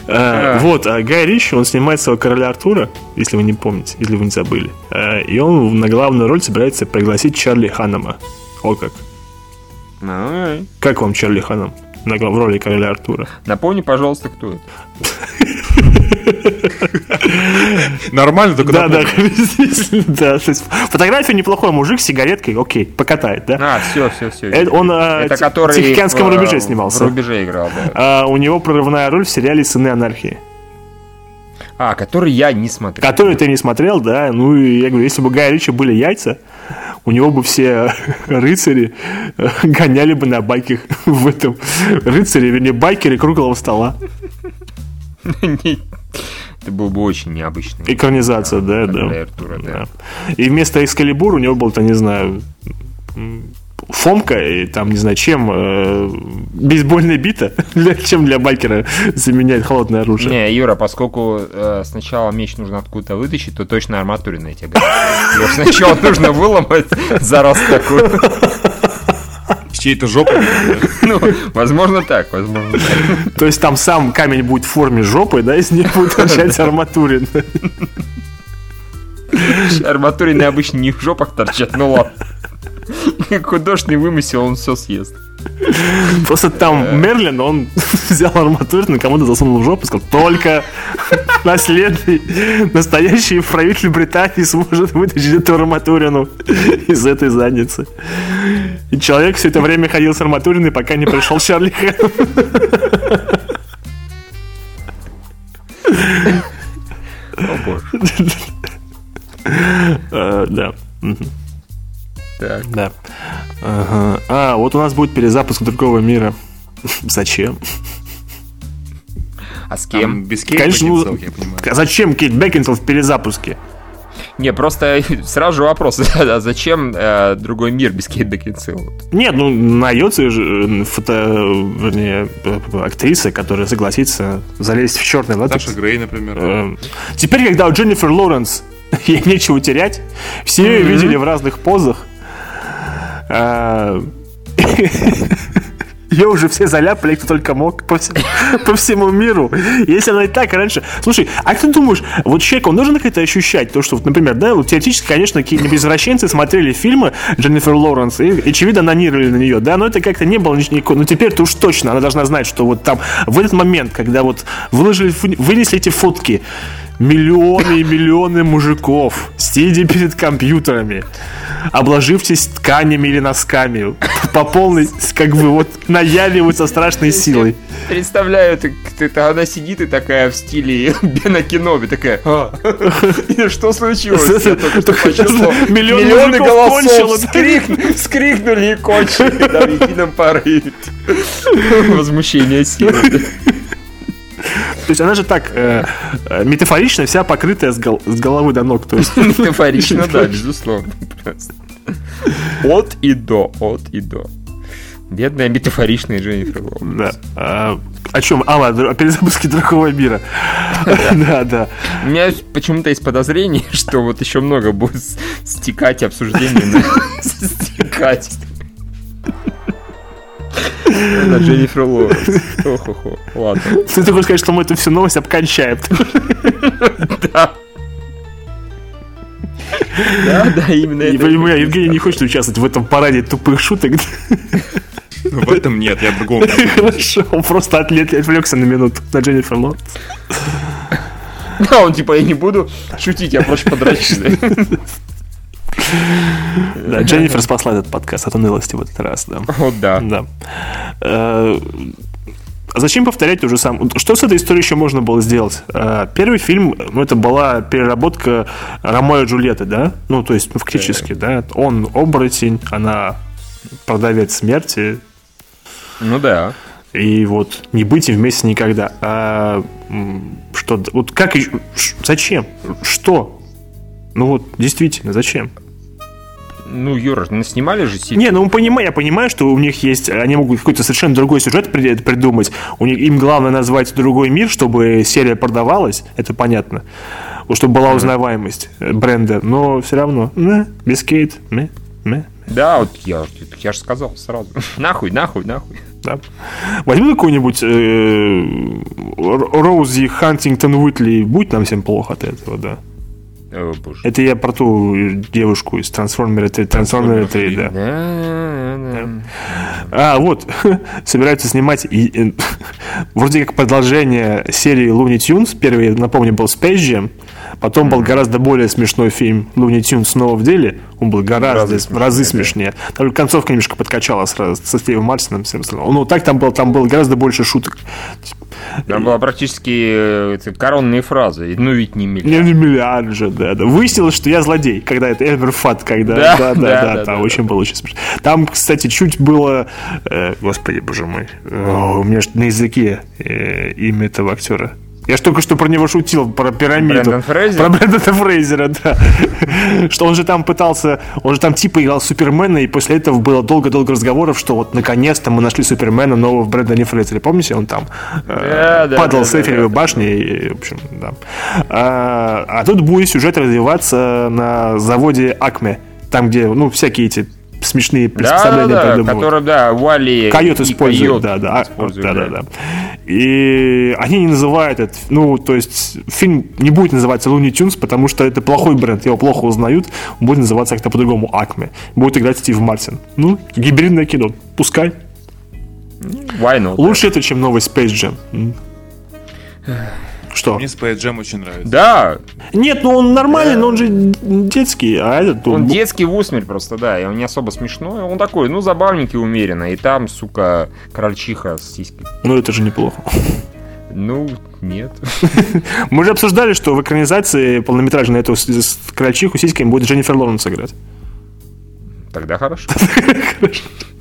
А, Вот, а Гай Ричи, он снимает своего короля Артура, если вы не помните, если вы не забыли. А, И он на главную роль собирается пригласить Чарли Ханнема. О как. Как вам Чарли Ханнем на в роли короля Артура? Напомни, пожалуйста, кто это. Нормально, только Да, да, да. Фотография неплохой, мужик с сигареткой, окей, покатает, да? А, все, все, все. Это он, а, в Тихоокеанском в, рубеже В снимался. рубеже играл, да. А, у него прорывная роль в сериале «Сыны анархии». А, который я не смотрел. Который ты не смотрел, да? Ну, и я говорю, если бы у Гая Ричи были яйца, у него бы все <laughs> рыцари э, гоняли бы на байках <laughs> в этом. Рыцари, вернее, байкеры круглого стола. Это был бы очень необычный. Экранизация, да, да. Да. И вместо Экскалибур у него был, то не знаю, Фомка и там, не знаю, чем, э, бейсбольная бита, <laughs> для, чем для байкера заменяет холодное оружие. Не, Юра, поскольку э, сначала меч нужно откуда-то вытащить, то точно тебе говорят. Её сначала нужно выломать за раз такую. С чьей-то жопой. Ну, возможно так, возможно так. То есть там сам камень будет в форме жопы, да, из них будет торчать арматурин. Арматурины обычно не в жопах торчат, ну ладно. <laughs> Художественный вымысел, он все съест. Просто там Мерлин, он <laughs> взял арматурин и кому-то засунул в жопу и сказал, только <laughs> наследный, настоящий правитель Британии сможет вытащить эту арматурину из этой задницы. И человек все это время ходил с арматуриной, пока не пришел Чарли Хэн. похож. Э, Да. Так. Да. Ага. А, вот у нас будет перезапуск другого мира. <laughs> Зачем? А с Там кем? без Кейт Конечно, ну, Бекинсейл, я понимаю. А Зачем Кейт Бекинсел в перезапуске? Не, просто <laughs> сразу же вопрос. <laughs> А зачем э, другой мир без Кейт Бекинсейл? Нет, ну найдется же э, фото, вернее, э, актриса, которая согласится залезть в черный латекс. Саша Грей, например. Э, Теперь, когда у Дженнифер Лоуренс ей нечего терять, все ее видели в разных позах. А, <laughs> Ее уже все заляпали, кто только мог по, всему- по всему миру. Если она и так раньше... Слушай, а ты думаешь, вот человеку нужно как-то ощущать? То, что, например, да, вот теоретически, конечно, какие-нибудь извращенцы смотрели фильмы Дженнифер Лоуренс и, очевидно, анонировали на нее, да, но это как-то не было никакой... Ну, теперь-то уж точно она должна знать, что вот там в этот момент, когда вот выложили, вынесли эти фотки, миллионы и миллионы мужиков, сидя перед компьютерами, обложившись тканями или носками, по полной, как бы вот наяривают со страшной силой. Представляю, это, это она сидит и такая в стиле <laughs> Бена Кеноби, такая, «А, <laughs> что случилось? Я только что почувствовал, Миллион миллионы голосов вскрикнули и кончили, там в едином порыве. Возмущение силы. То есть она же так э, э, метафорично вся покрытая с, гол- с головы до ног. То есть, Метафорично, да, безусловно. От и до, от и до. Бедная метафоричная Дженнифер Лоуренс. да. А, о чем? А, ладно, о перезапуске другого мира. Да, <laughs> да. У меня почему-то есть подозрение, <laughs> что вот еще много будет стекать обсуждений на <laughs> стекать. <laughs> На Дженнифер Лоуренс. Ох-охо. Ладно. Ты хочешь сказать, что мы эту всю новость обкончаем. <laughs> Да. Да, да, именно Не это. понимаю, Евгений не хочет участвовать в этом параде тупых шуток. Ну, В этом нет, я в другом. <laughs> Хорошо, он просто отлет- отвлекся на минуту на Дженнифер Лоуренс. Да, он типа, я не буду шутить, я проще подрочить. <laughs> Да, Дженнифер спасла этот подкаст от унылости в этот раз, да. Вот да. Да. Э, А зачем повторять то же самое? Что с этой историей еще можно было сделать? Э, Первый фильм, ну, это была переработка Ромео и Джульетты, да? Ну, то есть, ну, фактически, да. Он оборотень, она продавец смерти, Ну да. и вот не быть им вместе никогда. А что, вот как, зачем? Что? Ну вот, действительно, зачем? Ну, Юра, ну, снимали же сиквел. Не, ну понимаю, я понимаю, что у них есть, они могут какой-то совершенно другой сюжет при- придумать. У них, им главное назвать другой мир, чтобы серия продавалась, это понятно. Чтобы была узнаваемость э, бренда, но все равно, не, без Кейт, не, не, Да, вот я, я же сказал сразу. <laughs> Нахуй, нахуй, нахуй. да. Возьми какую-нибудь э, Роузи Хантингтон Уитли, будь нам всем плохо от этого, да. О, боже. Это я про ту девушку из Трансформера 3, Трансформера 3, да. Да-да-да. А, вот, <laughs> собираются снимать и, и, <laughs> вроде как продолжение серии Looney Tunes. Первый, напомню, был Space Jam. Потом был гораздо более смешной фильм Looney Tunes снова в деле. Он был гораздо Разы в разы смешнее, смешнее. Только концовка немножко подкачала сразу со Стивом Мартином. всем остальным. Ну, так там было, там было гораздо больше шуток. Там была практически э, это, коронные фразы. Ну ведь не Не, миллиард. не миллиард же, да, да. Выяснилось, что я злодей, когда это Эбер Фат, когда... Да, Да, да, да, да, да, там да, очень было очень смешно. Там, кстати, чуть было... э, господи, боже мой. О, у меня на языке э, имя этого актера. Я ж только что про него шутил, про пирамиду. Брэндон Фрейзер? Про Брэндона Фрейзера, да. Что он же там пытался... Он же там типа играл Супермена, и после этого было долго-долго разговоров, что вот наконец-то мы нашли Супермена нового в Брэндоне Фрейзере. Помните, он там э, Да, да, падал да, с да, Эйфелевой башни, и, в общем, да. А, а тут будет сюжет развиваться на заводе Акме, там, где, ну, всякие эти смешные Да, да, да, придумывают. который, да, Вали Койот и использует, Койот да, да, используют, да, да, да. И они не называют это, ну, то есть фильм не будет называться Looney Tunes, потому что это плохой бренд, его плохо узнают, он будет называться как-то по-другому Акме. Будет играть Стив Мартин. Ну, гибридное кино, пускай. Why not? Лучше это, чем новый Space Jam. Что? Мне Space Jam очень нравится. Да, Нет, ну он нормальный, но он же детский, а этот... он ну, детский в усмерть просто, да, и он не особо смешной. Он такой, ну, забавненький, умеренно. И там, сука, крольчиха с сиськой. Ну это же неплохо. Ну, нет. <laughs> Мы же обсуждали, что в экранизации полнометражной эту крольчиху сиськами будет Дженнифер Лоуренс играть. Тогда хорошо. <laughs> А,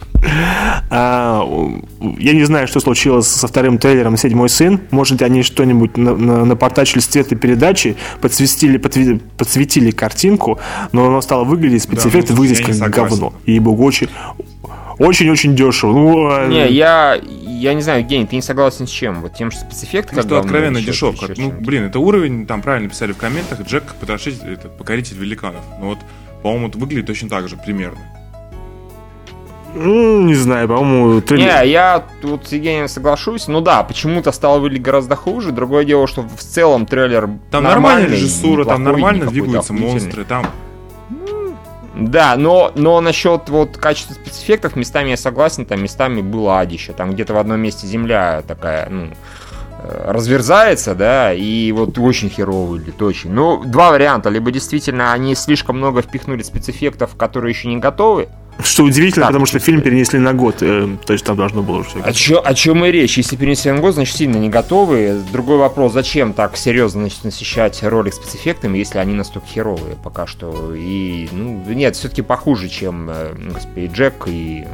я не знаю, что случилось со вторым трейлером «Седьмой сын». Может, они что-нибудь на, на, напортачили с цветопередачи, подсветили, подви- подсветили картинку, но оно стало выглядеть, спецэффекты ну, выглядеть как говно. И богу, очень, очень-очень дешево. Ну, а, Не, я, я не знаю, Евгений, ты не согласен с чем? Вот тем, что спецэффекты Ну, как что откровенно или дешев. еще- Как- еще ну, блин, это уровень, там правильно писали в комментах, Джек Потрошитель, это покоритель великанов. Ну вот, по-моему, это выглядит точно так же, примерно. Ну, не знаю, по-моему, трейлер... Не, я тут с Евгением соглашусь. Ну да, почему-то стало выглядеть гораздо хуже. Другое дело, что в целом трейлер Там нормальная нормальный, режиссура, там нормально двигаются монстры, там Да, но, но насчет вот качества спецэффектов местами я согласен, там местами было адище. Там где-то в одном месте земля такая, ну, э, разверзается, да, и вот очень херово выглядит, очень. Ну, два варианта. Либо действительно они слишком много впихнули спецэффектов, которые еще не готовы, Что удивительно, Так, потому что фильм перенесли на год. э, то есть там должно было все. О, чё- о чем и речь? Если перенесли на год, значит сильно не готовы. Другой вопрос, зачем так серьезно значит, насыщать ролик спецэффектами, если они настолько херовые пока что. И, ну, нет, все-таки похуже, чем, э, господи, Джек и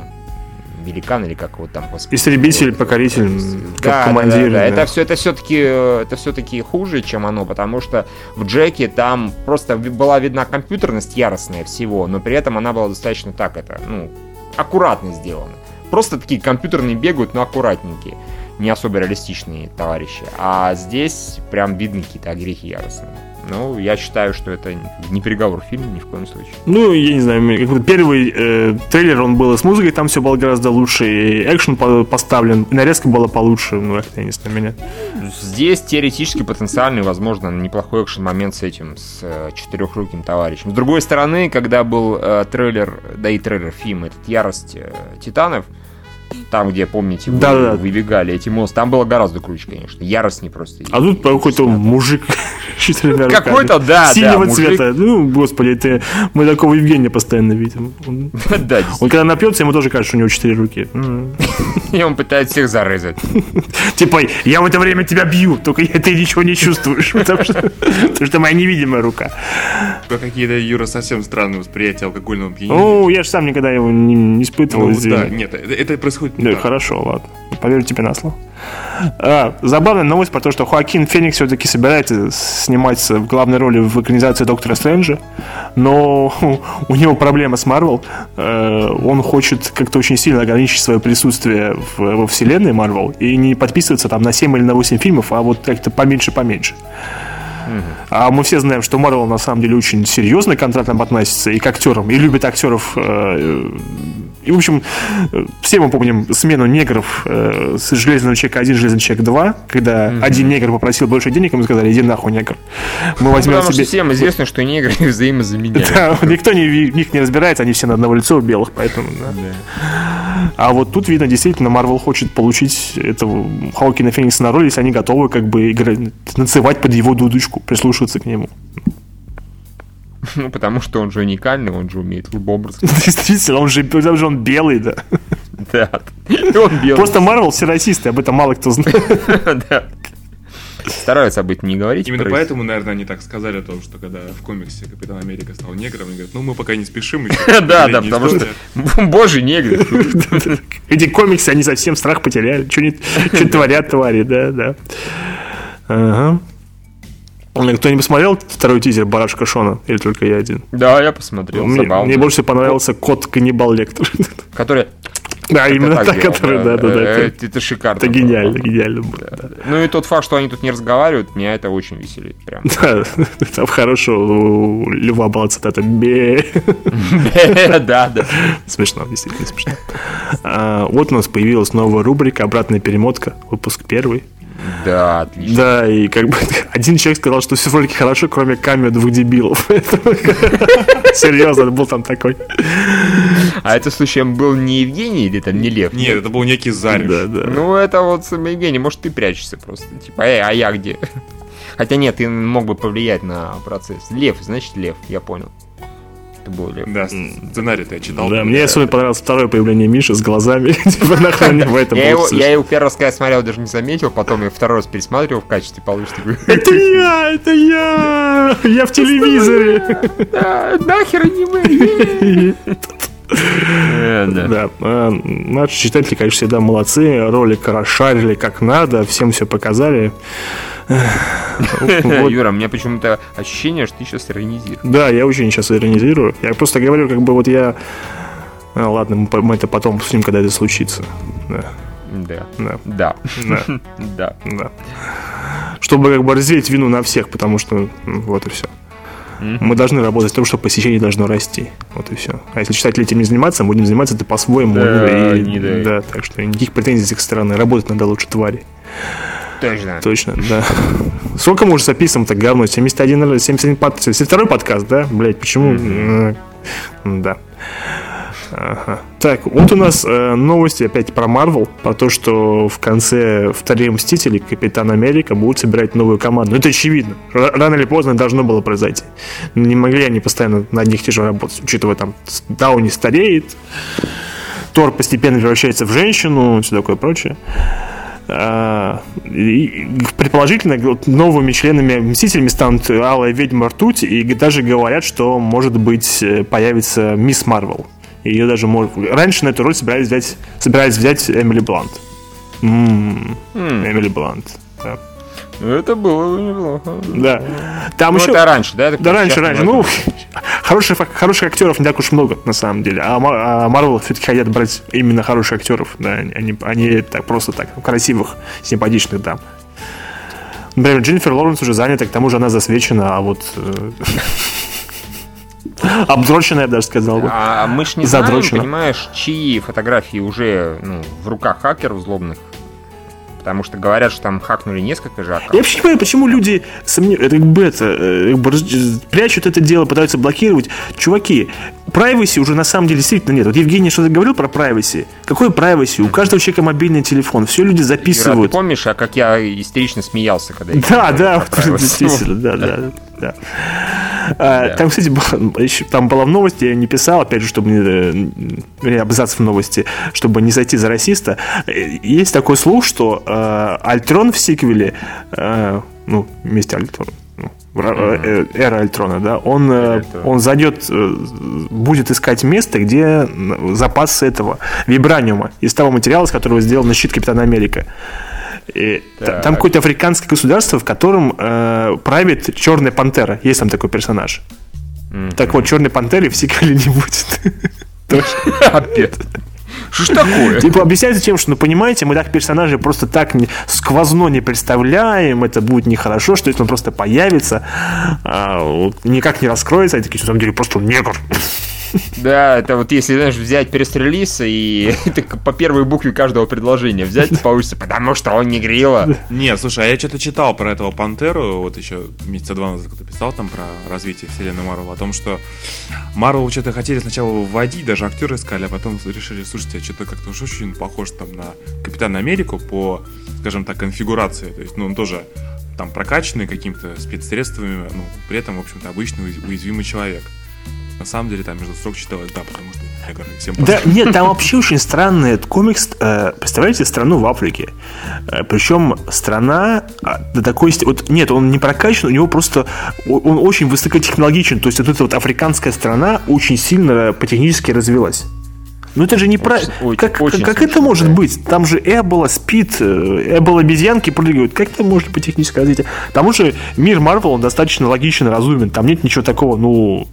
Великан, или как его там, господи. Истребитель, покоритель, как Да, командир. да, да. да. Это все, это все-таки, это все-таки хуже, чем оно, потому что в Джеке там просто была видна компьютерность яростная всего, но при этом она была достаточно так это, ну, аккуратно сделана. Просто такие компьютерные бегают, но аккуратненькие, не особо реалистичные товарищи. А здесь прям видны какие-то огрехи яростные. Ну, я считаю, что это не переговор фильма ни в коем случае. Ну, я не знаю, первый э, трейлер, он был с музыкой, там все было гораздо лучше, и экшен по- поставлен, и нарезка была получше, ну, это я не знаю, меня. Здесь теоретически потенциальный, возможно, неплохой экшен момент с этим, с э, четырехруким товарищем. С другой стороны, когда был э, трейлер, да и трейлер фильма, этот «Ярость э, Титанов», там, где, помните, вы- Да-да-да. выбегали эти монстры, там было гораздо круче, конечно. Ярость не просто. А тут какой-то мужик с четырьмя руками. Какой-то, да, да, Синего цвета. Ну, господи, это мы такого Евгения постоянно видим. Он, <laughs> Да, он когда напьется, ему тоже кажется, что у него четыре руки. <laughs> И он пытается всех зарезать. <laughs> Типа, я в это время тебя бью, только ты ничего не чувствуешь, потому что, потому что моя невидимая рука. какие-то, Юра, совсем странные восприятия алкогольного опьянения. Ну, я же сам никогда его не, не испытывал. Ну, да, нет, это, это происходит не Да, так. хорошо, ладно. Поверю тебе на слово. А, забавная новость про то, что Хоакин Феникс все-таки собирается сниматься в главной роли в экранизации Доктора Стрэнджа, но <laughs> у него проблема с Марвел. Э, Он хочет как-то очень сильно ограничить свое присутствие в- во вселенной Марвел и не подписываться там на 7 или на 8 фильмов, а вот как-то поменьше-поменьше. А мы все знаем, что Марвел на самом деле очень серьезно к контрактам относится и к актерам, и любит актеров. э, И, в общем, все мы помним смену негров э, с Железного человека 1, Железный человек 2, когда один негр попросил больше денег, ему сказали, иди нахуй, негр. Мы возьмем Потому что себе... всем известно, что негры <laughs> взаимозаменяемы. Да, никто не, в них не разбирается, они все на одного лица у белых, поэтому... да. А вот тут видно, действительно, Марвел хочет получить этого Хоукина Феникса на роль, если они готовы как бы играть, танцевать под его дудочку, прислушиваться к нему. <laughs> Ну, потому что он же уникальный, он же умеет любой образ. <laughs> Действительно, он же, потому что он белый, да. <laughs> Да. Он белый. Просто Марвел все расисты, об этом мало кто знает. Да. Стараются об этом не говорить. Именно поэтому, наверное, они так сказали о том, что когда в комиксе Капитан Америка стал негром, они говорят, ну мы пока не спешим еще. Да, да, потому что... Боже, негры. Эти комиксы, они совсем страх потеряли. Что творят твари, да, да. Ага. Кто-нибудь посмотрел второй тизер Барашка Шона? Или только я один? Да, я посмотрел. Мне, мне больше всего понравился кот-каннибал Лектор. Который... Да, именно так, делал, который, да, да, да. Э, Это Это шикарно. это было. гениально, гениально было. да. Ну и тот факт, что они тут не разговаривают, меня это очень веселит. Прям. Да, <laughs> там хорошо у Льва была цитата «Бе». Да, да. Смешно, действительно смешно. А, вот у нас появилась новая рубрика «Обратная перемотка», выпуск первый. Да, отлично. Да, и как бы <laughs> один человек сказал, что все ролики хорошо, кроме камео двух дебилов. <laughs> <laughs> Серьезно, был там такой. А это случаем был не Евгений или там не Лев? Нет, это был некий Зарев. Да, да. Ну, это вот сам Евгений, может, ты прячешься просто. Типа, эй, а я где? Хотя нет, ты мог бы повлиять на процесс. Лев, значит, лев, я понял. Это более... Да, сценарий-то я читал. Да, мне особенно понравилось второе появление Миши с глазами. <laughs> Типа, нахрен в этом Я его, смешно. я его первый раз, когда смотрел, даже не заметил, потом я второй раз пересматривал в качестве получше. <laughs> Это я, это я, я в телевизоре. «Да, Нахер аниме! Э, <laughs> да. Да, э, наши читатели, конечно, всегда молодцы, ролик расшарили как надо, всем все показали. <laughs> Вот. Юра, у меня почему-то ощущение, что ты сейчас иронизируешь. Да, я очень сейчас иронизирую. Я просто говорю, как бы вот я... А, ладно, мы, это потом обсудим, когда это случится. Да, Да. да, Да. да, <laughs> Да. да. Чтобы как бы развеять вину на всех, потому что вот и все. Мы должны работать с тем, что посещение должно расти. Вот и все. А если читатели этим не заниматься, будем заниматься это по-своему. Да, и, не дай. да, так что никаких претензий с их стороны. Работать надо лучше твари. Точно. Точно, да. Сколько мы уже записываем так говно? 71, раз, 71 под... 72 подкаст, да? Блять, почему? М, Да. Ага. Так, вот у нас э, новости опять про Марвел, про то, что в конце вторые Мстители Капитан Америка будут собирать новую команду. Ну, это очевидно. Рано или поздно должно было произойти. Не могли они постоянно на одних же работать, учитывая там Дауни стареет, Тор постепенно превращается в женщину все такое прочее. А, и- предположительно, новыми членами Мстителями станут Алая Ведьма Ртуть, и даже говорят, что, может быть, э, появится Мисс Марвел. Ее даже может... Раньше на эту роль собирались взять, собирались взять Эмили Блант. М, Эмили Блант. Да. Ну, Это было неплохо. Да. Там Ну, еще... это раньше, да? Так Да, раньше, раньше. Ну, хороших, хороших актеров не так уж много, на самом деле. А а Марвел все-таки хотят брать именно хороших актеров. Да, они, они так просто так, красивых, симпатичных дам. Например, Дженнифер Лоуренс уже занята, к тому же она засвечена, а вот... <laughs> Обдроченная, я бы даже сказал бы. А мы ж не знаем, Задрочено. понимаешь, чьи фотографии уже ну, в руках хакеров злобных. Потому что говорят, что там хакнули несколько же Я аккаунтов. вообще не понимаю, почему люди сомневаются, как бы это, э, прячут это дело, пытаются блокировать. Чуваки, privacy уже на самом деле действительно нет. Вот Евгений что-то говорил про privacy. Какой privacy? У каждого человека мобильный телефон. Все люди Юра, ты записывают. помнишь, а как я истерично смеялся, когда я Да, да, вот <laughs> действительно, да, да, да. А, Да. Там, кстати, было- еще- там была в новости, я не писал, опять же, чтобы не, э, абзац в новости, чтобы не зайти за расиста. Э, Есть такой слух, что э, Альтрон в сиквеле, э, ну, вместе Альтрон, ну, э, эра Альтрона, да, он, Альтрона. он зайдет, будет искать место, где м, запасы этого вибраниума из того материала, из которого сделан щит Капитана Америка. И та- Так. Там какое-то африканское государство, в котором э, правит Черная пантера. Есть там такой персонаж. Так вот, Черной пантеры в сиквеле не будет. <laughs> Опять. Что ж такое? Типа объясняется тем, что, ну понимаете, мы так персонажей просто так не- сквозно не представляем, это будет нехорошо, что если он просто появится, а, вот никак не раскроется, они такие, на самом деле, просто он негр. Да, это вот если, знаешь, взять пресс-релиз и <laughs> по первой букве каждого предложения взять, <laughs> получится, потому что он не грила. Не, слушай, а я что-то читал про этого Пантеру, вот еще месяца два назад кто писал там про развитие вселенной Марвел, о том, что Марвел что-то хотели сначала вводить, даже актеры искали, а потом решили, слушайте, а что-то как-то уж очень похож там на Капитана Америку по, скажем так, конфигурации, то есть, ну, он тоже там прокачанный какими-то спецсредствами, ну, при этом, в общем-то, обычный уяз- уязвимый человек. На самом деле там между строк читалось, да, потому что всем Да, нет, там вообще <laughs> очень странный этот комикс. э, Представляете страну в Африке? Э, Причем страна а, до такой ст- вот нет, он не прокачан, у него просто он очень высокотехнологичен. То есть вот эта вот африканская страна очень сильно по-технически развилась. Ну это же не про... Как, очень как это смешно, может да. быть? Там же Эбола, спит, э, Эбола обезьянки прыгают. Как это может быть техническое развитие? К тому же мир Марвел, он достаточно логичен, разумен. Там нет ничего такого, ну,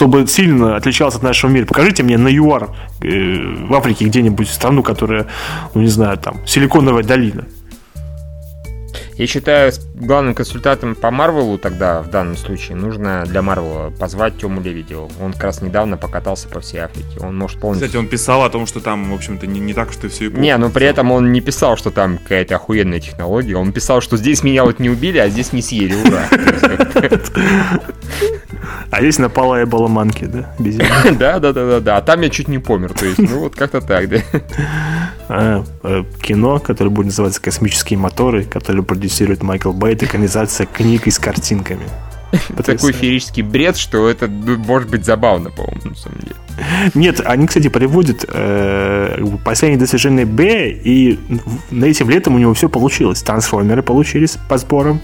чтобы сильно отличался от нашего мира. Покажите мне на ЮАР э, в Африке где-нибудь страну, которая, ну не знаю, там, Силиконовая долина. Я считаю, главным консультантом по Марвелу тогда, в данном случае, нужно для Марвела позвать Тему Левидева. Он как раз недавно покатался по всей Африке. Он может полностью... Кстати, он писал о том, что там, в общем-то, не, не так, что все и плохо. Не, но при этом он не писал, что там какая-то охуенная технология. Он писал, что здесь меня вот не убили, а здесь не съели. Ура. <laughs> <laughs> <laughs> А здесь напала Эбола Манки, да? <laughs> Да, да, да, да, да. А там я чуть не помер. То есть, ну вот как-то так, да. А, э, кино, которое будет называться «Космические моторы», которое продюсирует Майкл Бейт, экранизация книг и с картинками. <laughs> Такой феерический бред, что это ну, может быть забавно, по-моему, на самом деле. Нет, они, кстати, переводят э, последнее достижение Б, и на этим летом у него все получилось. Трансформеры получились по сборам,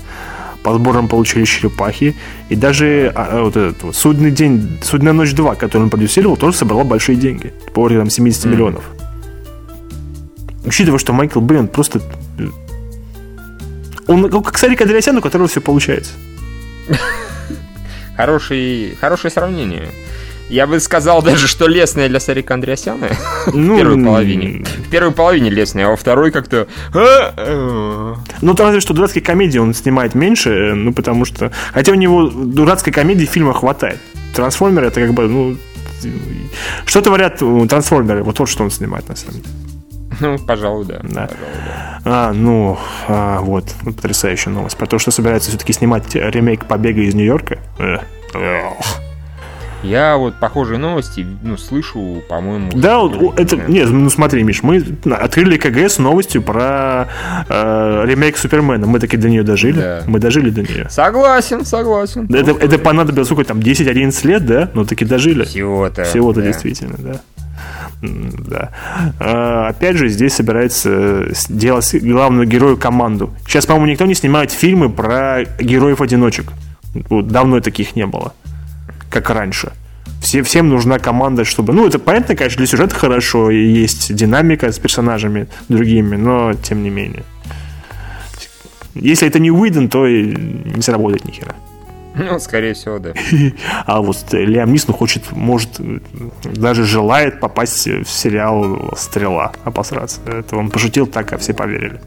по сборам получили черепахи, и даже а, вот этот вот, Судный день, Судная ночь 2, который он продюсировал, тоже собрала большие деньги, по там 70 mm. миллионов. Учитывая, что Майкл Бэй, просто... Он как Сарик Андреасян, у которого все получается. <laughs> Хороший, хорошее сравнение. Я бы сказал даже, что лесная для Сарика Андреасяна Ну, в первой половине. В первой половине лесная, а во второй как-то... «А, э». Ну, там разве что дурацкие комедии он снимает меньше, э, ну, потому что... Хотя у него дурацкой комедии в фильмах хватает. Трансформеры это как бы, ну... Что творят трансформеры? Вот вот что он снимает, на самом деле. Ну, пожалуй, да. Да. Пожалуй, да. А, ну, а, вот, потрясающая новость. Про то, что собирается все-таки снимать ремейк «Побега из Нью-Йорка». Э, эх. Я вот похожие новости, ну, слышу, по-моему... Да, вот, это, нет, ну смотри, Миш, мы открыли КГ с новостью про э, ремейк Супермена. Мы таки до нее дожили. Да. Мы дожили до нее. Согласен, согласен. Это, это понадобилось сколько там, 10-11 лет, да? Но таки дожили. Всего-то. Всего-то да. действительно, да. Да. А, опять же, здесь собирается э, делать главную герою команду. Сейчас, по-моему, никто не снимает фильмы про героев-одиночек. Давно таких не было. Как раньше. Все, всем нужна команда, чтобы... Ну, это понятно, конечно, для сюжета хорошо, и есть динамика с персонажами другими, но тем не менее. Если это не Уидон, то и не сработает ни хера. Ну, скорее всего, да. <laughs> А вот Лиам Нисон хочет, может, даже желает попасть в сериал «Стрела», обосраться. Это он пошутил так, а все поверили.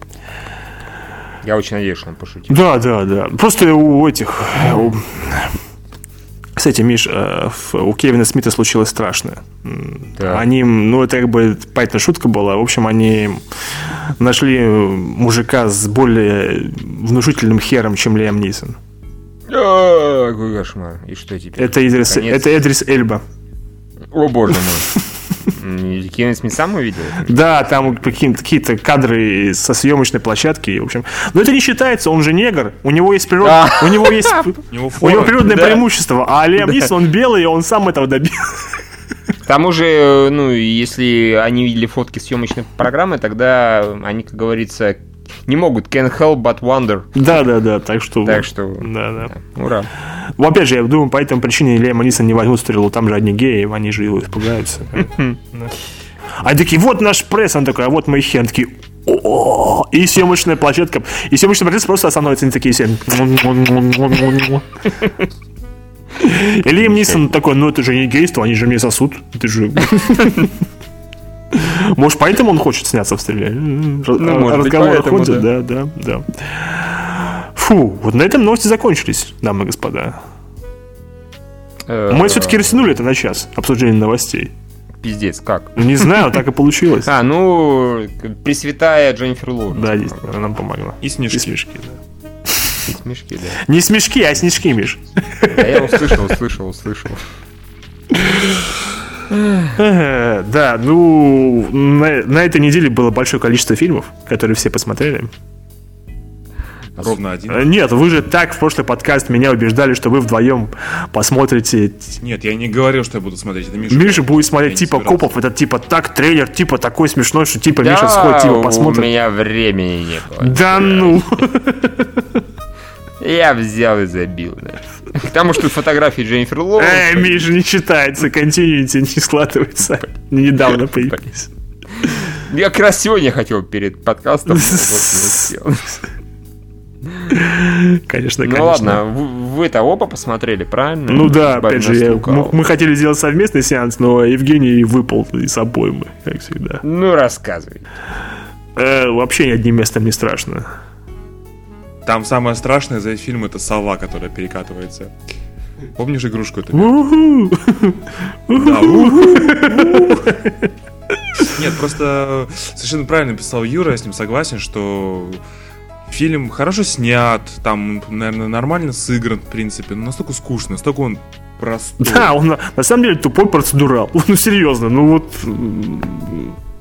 Я очень надеюсь, что он пошутил. Да, да, да. Просто у этих... у- Кстати, Миш, э, у Кевина Смита случилось страшное. Так. Они, ну, это как бы, понятно, шутка была. В общем, они нашли мужика с более внушительным хером, чем Лиам Нисон. Какой кошмар. И что теперь? Это Идрис, это Эдрис Эльба. О, боже мой. Кевин сам увидел? Да, там какие- какие-то кадры со съемочной площадки, в общем. Но это не считается, он же негр, у него есть природ... А. у него есть <laughs> У него природное преимущество, а Лиам Нисон, он белый, и он сам этого добился. К тому же, э, ну, если они видели фотки съемочной программы, тогда они, как говорится, не могут can help but wonder. Да, да, да, так что... Так что, Да, да. ура. Ну, опять же, я думаю, по этой причине Лиам Нисон не возьмут стрелу, там же одни геи, они же его испугаются. Они такие, вот наш пресс, он такой, а вот мои такие, о и съемочная площадка, и съемочная площадка просто остановится, они такие все. И Лиам Нисон такой, ну это же не гейство, они же мне сосут, это же... Может, поэтому он хочет сняться в стреле? Ну, Разговоры ходят, да, да, да. Фу, вот на этом новости закончились, дамы и господа. Э, Мы все-таки растянули это на час, обсуждение новостей. Пиздец, как? Ну, Не знаю, так и получилось. <laughs> А, ну, Пресвятая Дженнифер Лоуренс. Да, действительно, она нам помогла. И И снежки. смешки, да. И Смешки, да. <laughs> Не смешки, а снежки, Миш. Да, я услышал, услышал, услышал. <laughs> <laughs> Да, ну, на, на этой неделе было большое количество фильмов, которые все посмотрели. Ровно один. Э, Нет, вы же так в прошлый подкаст меня убеждали, что вы вдвоем посмотрите. Нет, я не говорил, что я буду смотреть. Это Миша. Миша будет смотреть типа копов, это типа так трейлер, типа такой смешной, что типа Миша сходит, типа у посмотрит. меня времени не было. Да ну! <laughs> Я взял и забил, да. К тому, что фотографии Дженнифер Лоуренс... Миша, не читается, континьюти не складывается. Недавно появились. Я как раз сегодня хотел перед подкастом, но вот не успел. Конечно, Ну конечно. ладно, вы- вы-то оба посмотрели, правильно? Ну да, опять же, я- мы, мы хотели сделать совместный сеанс, но Евгений выпал из обоймы, как всегда. Ну, рассказывай. Э, вообще одним местом не страшно. Там самое страшное за фильм это сова, которая перекатывается. Помнишь игрушку эту? Да. Нет, просто совершенно правильно писал Юра, я с ним согласен, что фильм хорошо снят, там, наверное, нормально сыгран, в принципе, но настолько скучно, настолько он простой. Да, он на самом деле тупой процедурал. <laughs> Ну, серьезно, ну вот...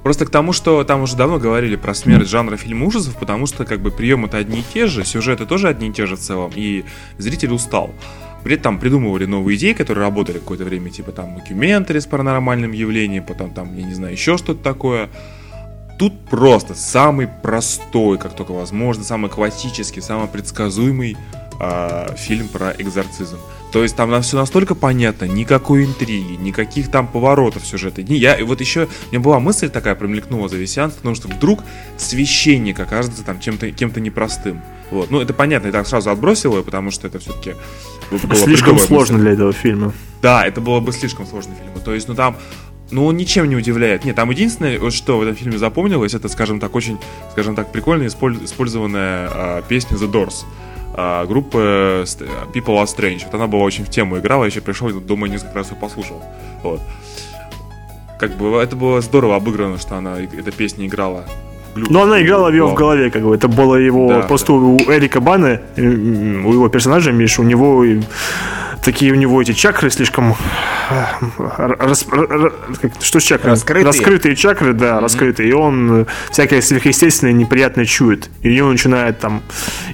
Просто к тому, что там уже давно говорили про смерть жанра фильм ужасов, потому что как бы приемы-то одни и те же, сюжеты тоже одни и те же в целом, и зритель устал. при этом придумывали новые идеи, которые работали какое-то время, типа там документари с паранормальным явлением, потом там, я не знаю, еще что-то такое. Тут просто самый простой, как только возможно, самый классический, самый предсказуемый э, фильм про экзорцизм. То есть там все настолько понятно, никакой интриги, никаких там поворотов сюжета. Я, и вот еще, у меня была мысль такая, промелькнула за висянство, потому что вдруг священник окажется там чем-то, кем-то непростым. Вот. Ну, это понятно, я так сразу отбросил его, потому что это все-таки Слишком сложно мысль. для этого фильма. Да, это было бы слишком сложно фильм. То есть, ну там ну, он ничем не удивляет. Нет, там единственное, вот что в этом фильме запомнилось, это, скажем так, очень, скажем так, прикольно использованная а, песня The Doors а, группы People Are Strange. Вот она была очень в тему играла, я еще пришел, думаю, несколько раз ее послушал. Вот. Как бы это было здорово обыграно, что она эта песня играла ну, она играла в его в голове, как бы. Это было его... Да, просто да. у Эрика Бана, у его персонажа, Миш, у него такие у него эти чакры слишком... Рас, что с чакрами? Раскрытые. Раскрытые чакры, да, mm-hmm. раскрытые. И он всякое сверхъестественное неприятно чует. И у него начинает там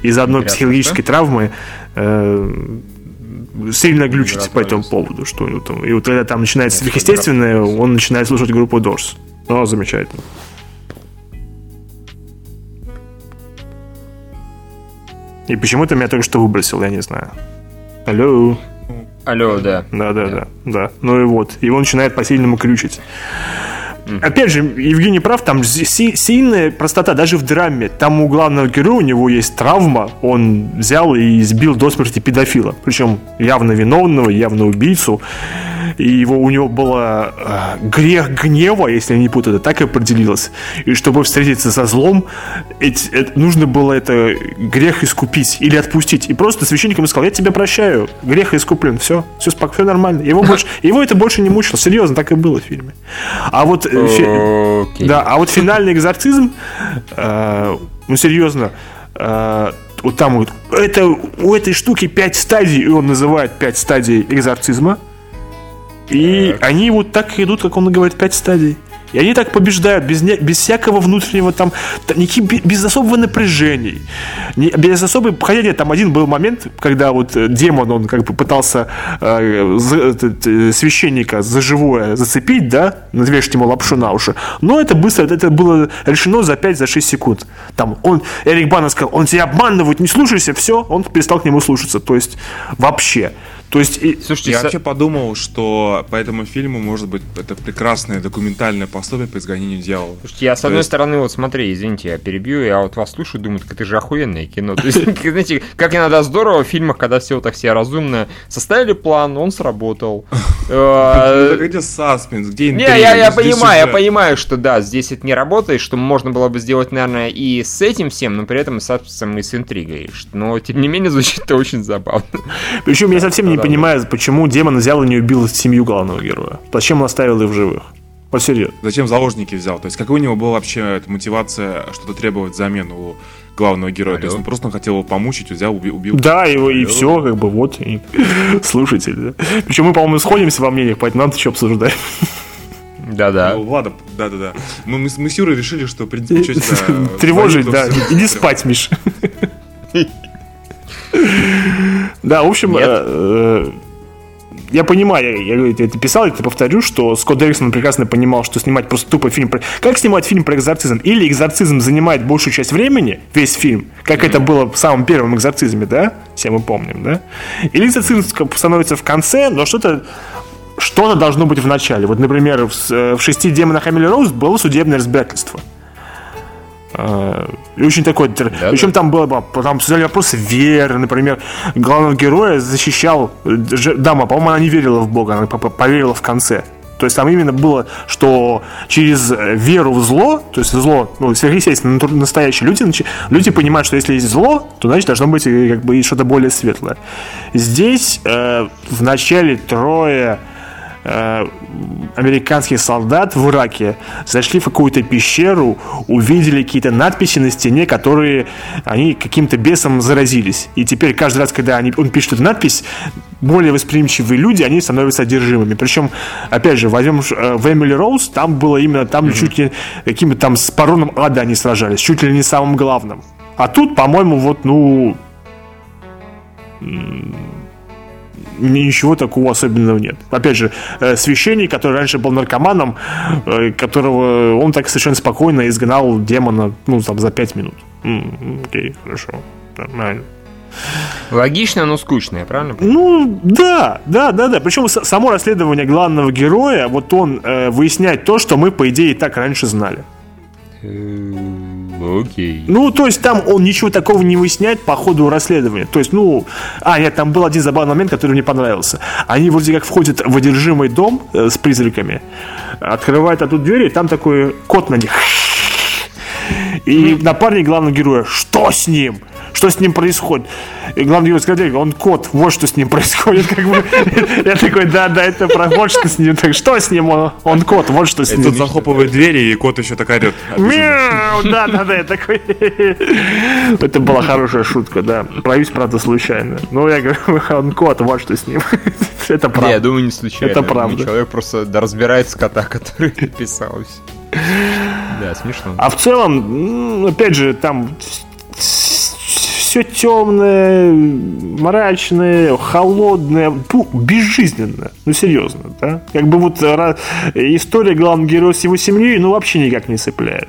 из одной Неприятно, психологической да? травмы э, сильно глючить по этому поводу. Что у него там. И вот когда там начинается сверхъестественное, он начинает слушать группу Doors. Ну, замечательно. И почему-то меня только что выбросил, я не знаю. Алло. Алло, да. Да, да, да, да. Ну и вот. Он начинает по-сильному крючить. Опять же, Евгений прав, там сильная простота даже в драме. Там у главного героя у него есть травма, он взял и избил до смерти педофила. Причем явно виновного, явно убийцу и его, у него было э, грех гнева, если я не путаю, это так и определилось. И чтобы встретиться со злом, эти, это, нужно было это грех искупить или отпустить. И просто священник ему сказал, я тебя прощаю, грех искуплен, все, все, спок, все нормально. Его, <laughs> больше, его это больше не мучило, серьезно, так и было в фильме. А вот, э, фи, да, а вот финальный экзорцизм, э, ну серьезно, э, вот там вот, это, у этой штуки пять стадий, и он называет пять стадий экзорцизма. И так. они вот так идут, как он говорит, пять стадий. И они так побеждают, без, без всякого внутреннего там, никаких, без особого напряжений, не, без особой, хотя нет, там один был момент, когда вот э, демон, он как бы пытался э, за, э, священника за живое зацепить, да, навешать ему лапшу на уши, но это быстро, это было решено за 5-6 за секунд. Там он, Эрик Бана сказал, он тебя обманывает, не слушайся, все, он перестал к нему слушаться, то есть вообще. То есть, и... Слушайте, я с... вообще подумал, что по этому фильму, может быть, это прекрасное документальное пособие по изгонению дьявола. Слушайте, я с одной есть... стороны, вот смотри, извините, я перебью, я вот вас слушаю, думаю, так это же охуенное кино. То есть, <laughs> знаете, как иногда здорово в фильмах, когда все так все разумно, составили план, он сработал. <laughs> Э, где саспенс, где Не, я понимаю, я понимаю, что да, здесь это не работает, что можно было бы сделать, наверное, и с этим всем, но при этом и с саспенсом, и с интригой. Но, тем не менее, звучит это очень забавно. Причем я совсем не понимаю, почему демон взял и не убил семью главного героя. Зачем он оставил их в живых? Вот серьезно. Зачем заложники взял? То есть, какая у него была вообще мотивация что-то требовать взамен у главного героя? Алло. То есть, он просто хотел его помучить, взял, убил. убил. Да, его и все, как бы вот. И... <laughs> Слушатель, да. Причем мы, по-моему, сходимся во мнениях, поэтому нам что обсуждать. Да-да. Ну, ладно, да-да-да. Мы, мы, мы с Юрой решили, что, в принципе, что <laughs> тебя... Тревожить, да. Иди спать, Миш. <laughs> <laughs> Да, в общем, я понимаю, я, я это писал, это повторю, что Скотт Дерриксон прекрасно понимал, что снимать просто тупо фильм про... Как снимать фильм про экзорцизм? Или экзорцизм занимает большую часть времени, весь фильм, как mm-hmm. это было в самом первом экзорцизме, да? Все мы помним, да? Или экзорцизм становится в конце, но что-то что-то должно быть в начале. Вот, например, в, в «Шести демонах Эмили Роуз» было судебное разбирательство. А, и очень такой... Да, Причем да. там было, там обсуждали вопросы веры, например, главного героя защищал дама, по-моему, она не верила в Бога, она поверила в конце. То есть там именно было, что через веру в зло, то есть зло, ну, сверхъестественно, настоящие люди, люди понимают, что если есть зло, то значит должно быть э, как бы что-то более светлое. Здесь э, в начале трое Э, американских солдат в Ираке зашли в какую-то пещеру, увидели какие-то надписи на стене, которые они каким-то бесом заразились. И теперь каждый раз, когда они, он пишет эту надпись, более восприимчивые люди, они становятся одержимыми. Причем, опять же, возьмем э, в Эмили Роуз, там было именно, там mm-hmm. чуть ли каким-то там с пароном ада они сражались, чуть ли не самым главным. А тут, по-моему, вот, ну, ничего такого особенного нет. Опять же, э, священник, который раньше был наркоманом, э, которого он так совершенно спокойно изгнал демона, ну, там, за пять минут. Окей, хорошо, нормально. Логично, но скучно, правильно? Ну, да, да, да, да. Причем само расследование главного героя, вот он э, выясняет то, что мы, по идее, и так раньше знали. Э, Окей. Ну, то есть там он ничего такого не выясняет по ходу расследования. То есть, ну... А, нет, там был один забавный момент, который мне понравился. Они вроде как входят в одержимый дом э, с призраками, открывают оттуда двери, и там такой кот на них. И напарник главного героя, что с ним? Что с ним происходит? И главный герой сказал, он кот, вот что с ним происходит. Как бы. <laughs> Я такой, да, да, это про вот что с ним. Так что с ним? Он, он кот, вот что с И ним. тут захлопывает двери, и кот еще так орет. Мяу, да, да, да, я такой. <laughs> Это была хорошая шутка, да. Проюсь, правда, случайно. Ну, я говорю, <laughs> он кот, вот что с ним. Это Не, я правда. думаю, не случайно. Это правда. Человек просто да, разбирается кота, который писал. Да, смешно. А в целом, опять же, там все темное, мрачное, холодное, ну, безжизненное. Ну, серьезно, да? Как бы вот ра- история главного героя с его семьей, ну, вообще никак не цепляет.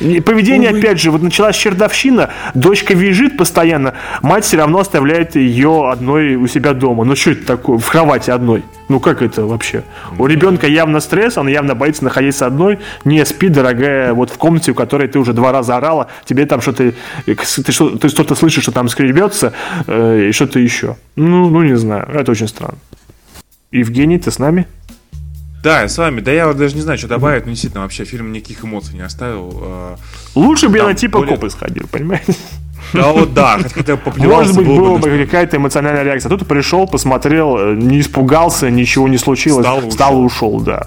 И Поведение, опять же, вот началась чердовщина, дочка визжит постоянно, мать все равно оставляет ее одной у себя дома. Ну что это такое, в кровати одной? Ну как это вообще? У ребенка явно стресс, она явно боится находиться одной. Не спи, дорогая, вот в комнате, в которой ты уже два раза орала, тебе там что-то, э, ты, что, ты что-то слышишь, что там скребется, э, и что-то еще. Ну, ну не знаю, это очень странно. Евгений, ты с нами? Да, я с вами. Да я вот даже не знаю, что добавить, но действительно вообще фильм никаких эмоций не оставил. э. Лучше бы я на типа более- копы сходил, понимаете? Да вот да, <laughs> хотя Может быть, была бы какая-то эмоциональная реакция. Тут пришел, посмотрел, э, не испугался, ничего не случилось. Встал Встал и ушел, да.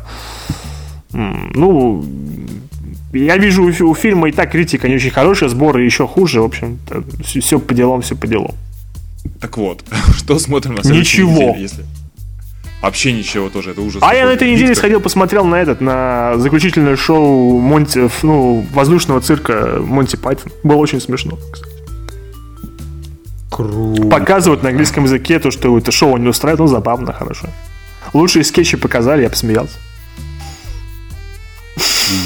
Ну, я вижу у фи- у фильма и так критика не очень хорошая, сборы еще хуже. В общем, все по делам, все по делам. Так вот, <laughs> что смотрим на следующей Ничего. неделе, если... Вообще ничего тоже, это ужас. А я на этой неделе сходил, посмотрел на этот, на заключительное шоу Монти, ну, воздушного цирка Монти Пайтон. Было очень смешно, кстати. Круто. Показывают на английском языке то, что это шоу не устраивает, ну, забавно, хорошо. Лучшие скетчи показали, я посмеялся.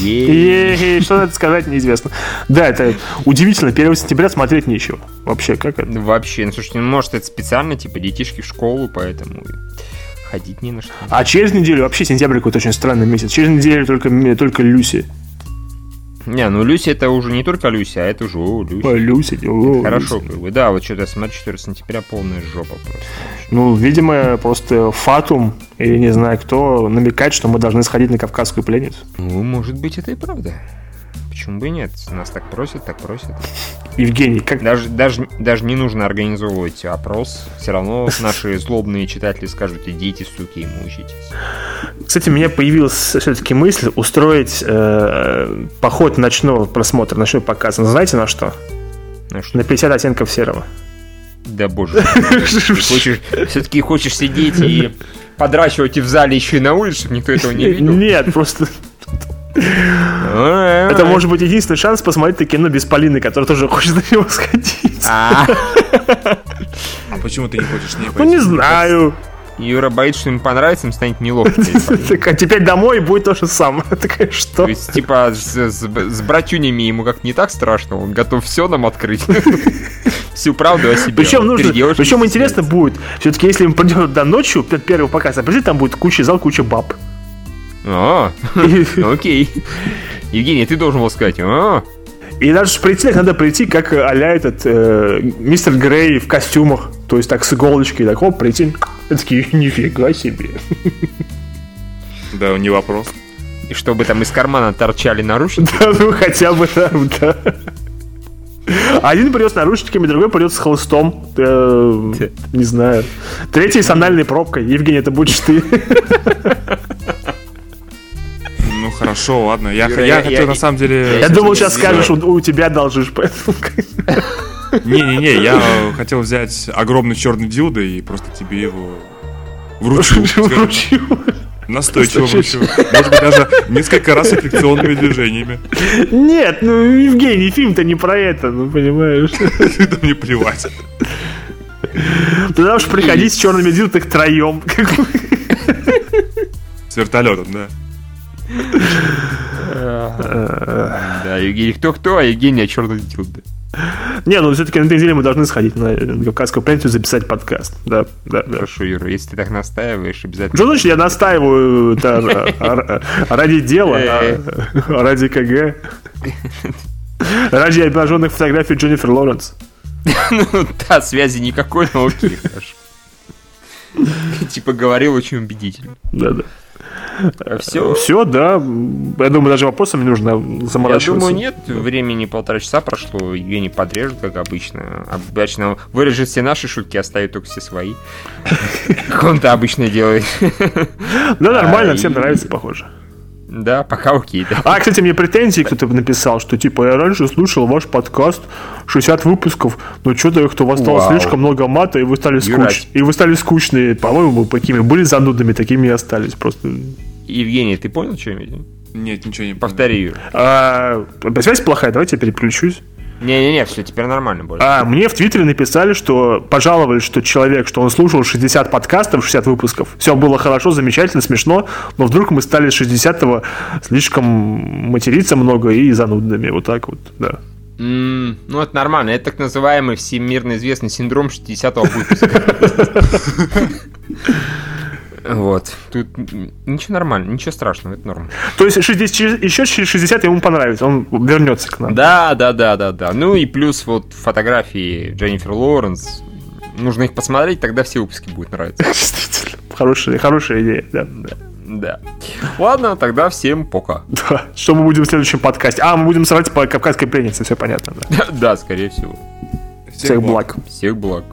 Е- И что на это сказать, неизвестно. Да, это удивительно. 1 сентября смотреть нечего. Вообще, как это? Вообще, ну слушайте, ну может это специально, типа детишки в школу, поэтому ходить не на что. А через неделю, вообще сентябрь какой-то очень странный месяц. Через неделю только, только Люси. Не, ну Люси это уже не только Люси, а это уже о, Люси. Ой, Люси. о, Хорошо, Люси. как бы, да, вот что-то я смотрю, 4 сентября полная жопа просто. Ну, видимо, просто Фатум или не знаю кто намекает, что мы должны сходить на Кавказскую пленницу. Ну, может быть, это и правда. Почему бы и нет? Нас так просят, так просят. <laughs> Евгений, как... Даже, даже, даже не нужно организовывать опрос. Все равно <laughs> наши злобные читатели скажут, идите, суки, и мучитесь. Кстати, у меня появилась все-таки мысль устроить э, поход ночного просмотра, ночной показ. Ну, знаете на что? Ну что, На 50 оттенков серого. да боже. <laughs> Хочешь, все-таки хочешь сидеть и подрачивать и в зале еще и на улице, чтобы никто этого не видел? Нет, просто Это может быть единственный шанс посмотреть это кино без Полины, которая тоже хочет на него сходить. А, <laughs> А почему ты не хочешь не Ну не знаю. Юра боится, что им понравится, им станет неловко. <laughs> Так, а теперь домой будет то же самое. <laughs> Такая, что? То есть, типа, с, с- с братюнями ему как не так страшно, он готов все нам открыть. Всю правду о себе. Причем нужно, причем интересно будет, все-таки если мы придем до ночью, перед первого показа, прежде там будет куча зал, куча баб. А, <laughs> окей. Евгений, ты должен был сказать. А, И даже прийти, так надо прийти, как а-ля этот э, мистер Грей в костюмах. То есть так с иголочкой, так оп, прийти. И такие, <laughs> нифига себе. Да, не вопрос. И чтобы там из кармана торчали наручники. Да, ну хотя бы там, да. Один придет с наручниками, другой придет с холстом. Э, не знаю. Третий с анальной пробкой. Евгений, это будешь ты. <laughs> Хорошо, ладно. Я, Юра, я я- хотел я- на самом деле... Я думал, сейчас скажешь, у, у тебя должишь, поэтому... Не-не-не, я хотел взять огромный черный дилдо и просто тебе его вручу. Вручу. Настойчиво вручу. Может быть, даже несколько раз с фрикционными движениями. Нет, ну, Евгений, фильм-то не про это, ну, понимаешь. <laughs> Да мне плевать. Тогда уж приходить с черными дил так троем. С вертолетом, да. Да, Евгений кто-кто, а Евгений о черных дилда. Не, ну все-таки на этой неделе мы должны сходить на Кавказскую пленницу и записать подкаст. Да, да, да. Хорошо, Юра, если ты так настаиваешь, обязательно. Что значит я настаиваю <laughs> ради дела, а ради КГ? Ради обнаженных фотографий Дженнифер Лоренс. <laughs> Ну да, связи никакой, но окей, хорошо. <laughs> Типа говорил очень убедительно. Да, да. Все. Все, да. Я думаю, даже вопросами не нужно Я заморачиваться. думаю, нет. Времени полтора часа прошло. Евгений подрежет, как обычно. Обычно вырежет все наши шутки, оставит только все свои. Как он-то обычно делает. Да, нормально, А, всем нравится, похоже. Да, пока окей. да. А, кстати, мне претензии кто-то написал, что типа я раньше слушал ваш подкаст 60 выпусков, но что-то их-то у вас стало Вау. слишком много мата, и вы стали Юрать. скуч... и вы стали скучные. По-моему, вы такими были занудными, такими и остались. Просто. Евгений, ты понял, что я имею в виду? Нет, ничего не понял. Повтори, Юра. А, связь плохая, давайте я переключусь. Не-не-не, все, теперь нормально будет. А, мне в Твиттере написали, что пожаловались, что человек, что он слушал 60 подкастов, 60 выпусков. Все было хорошо, замечательно, смешно, но вдруг мы стали с 60-го слишком материться много и занудными. Вот так вот, да. М, Ну, это нормально. Это так называемый всемирно известный синдром 60-го выпуска. <laughs> Вот. Тут ничего нормально, ничего страшного, это норм. То есть 60, через- еще через 60 ему понравится, он вернется к нам. Да, да, да, да, да. Ну и плюс вот фотографии Дженнифер Лоуренс. Нужно их посмотреть, тогда все выпуски будут нравиться. <laughs> Хорошая, хорошая идея, да. Да. Ладно, тогда всем пока. Да. Что мы будем в следующем подкасте? А, мы будем срать по кавказской пленнице, все понятно, да. <laughs> Да, скорее всего. Всех благ. Всех благ.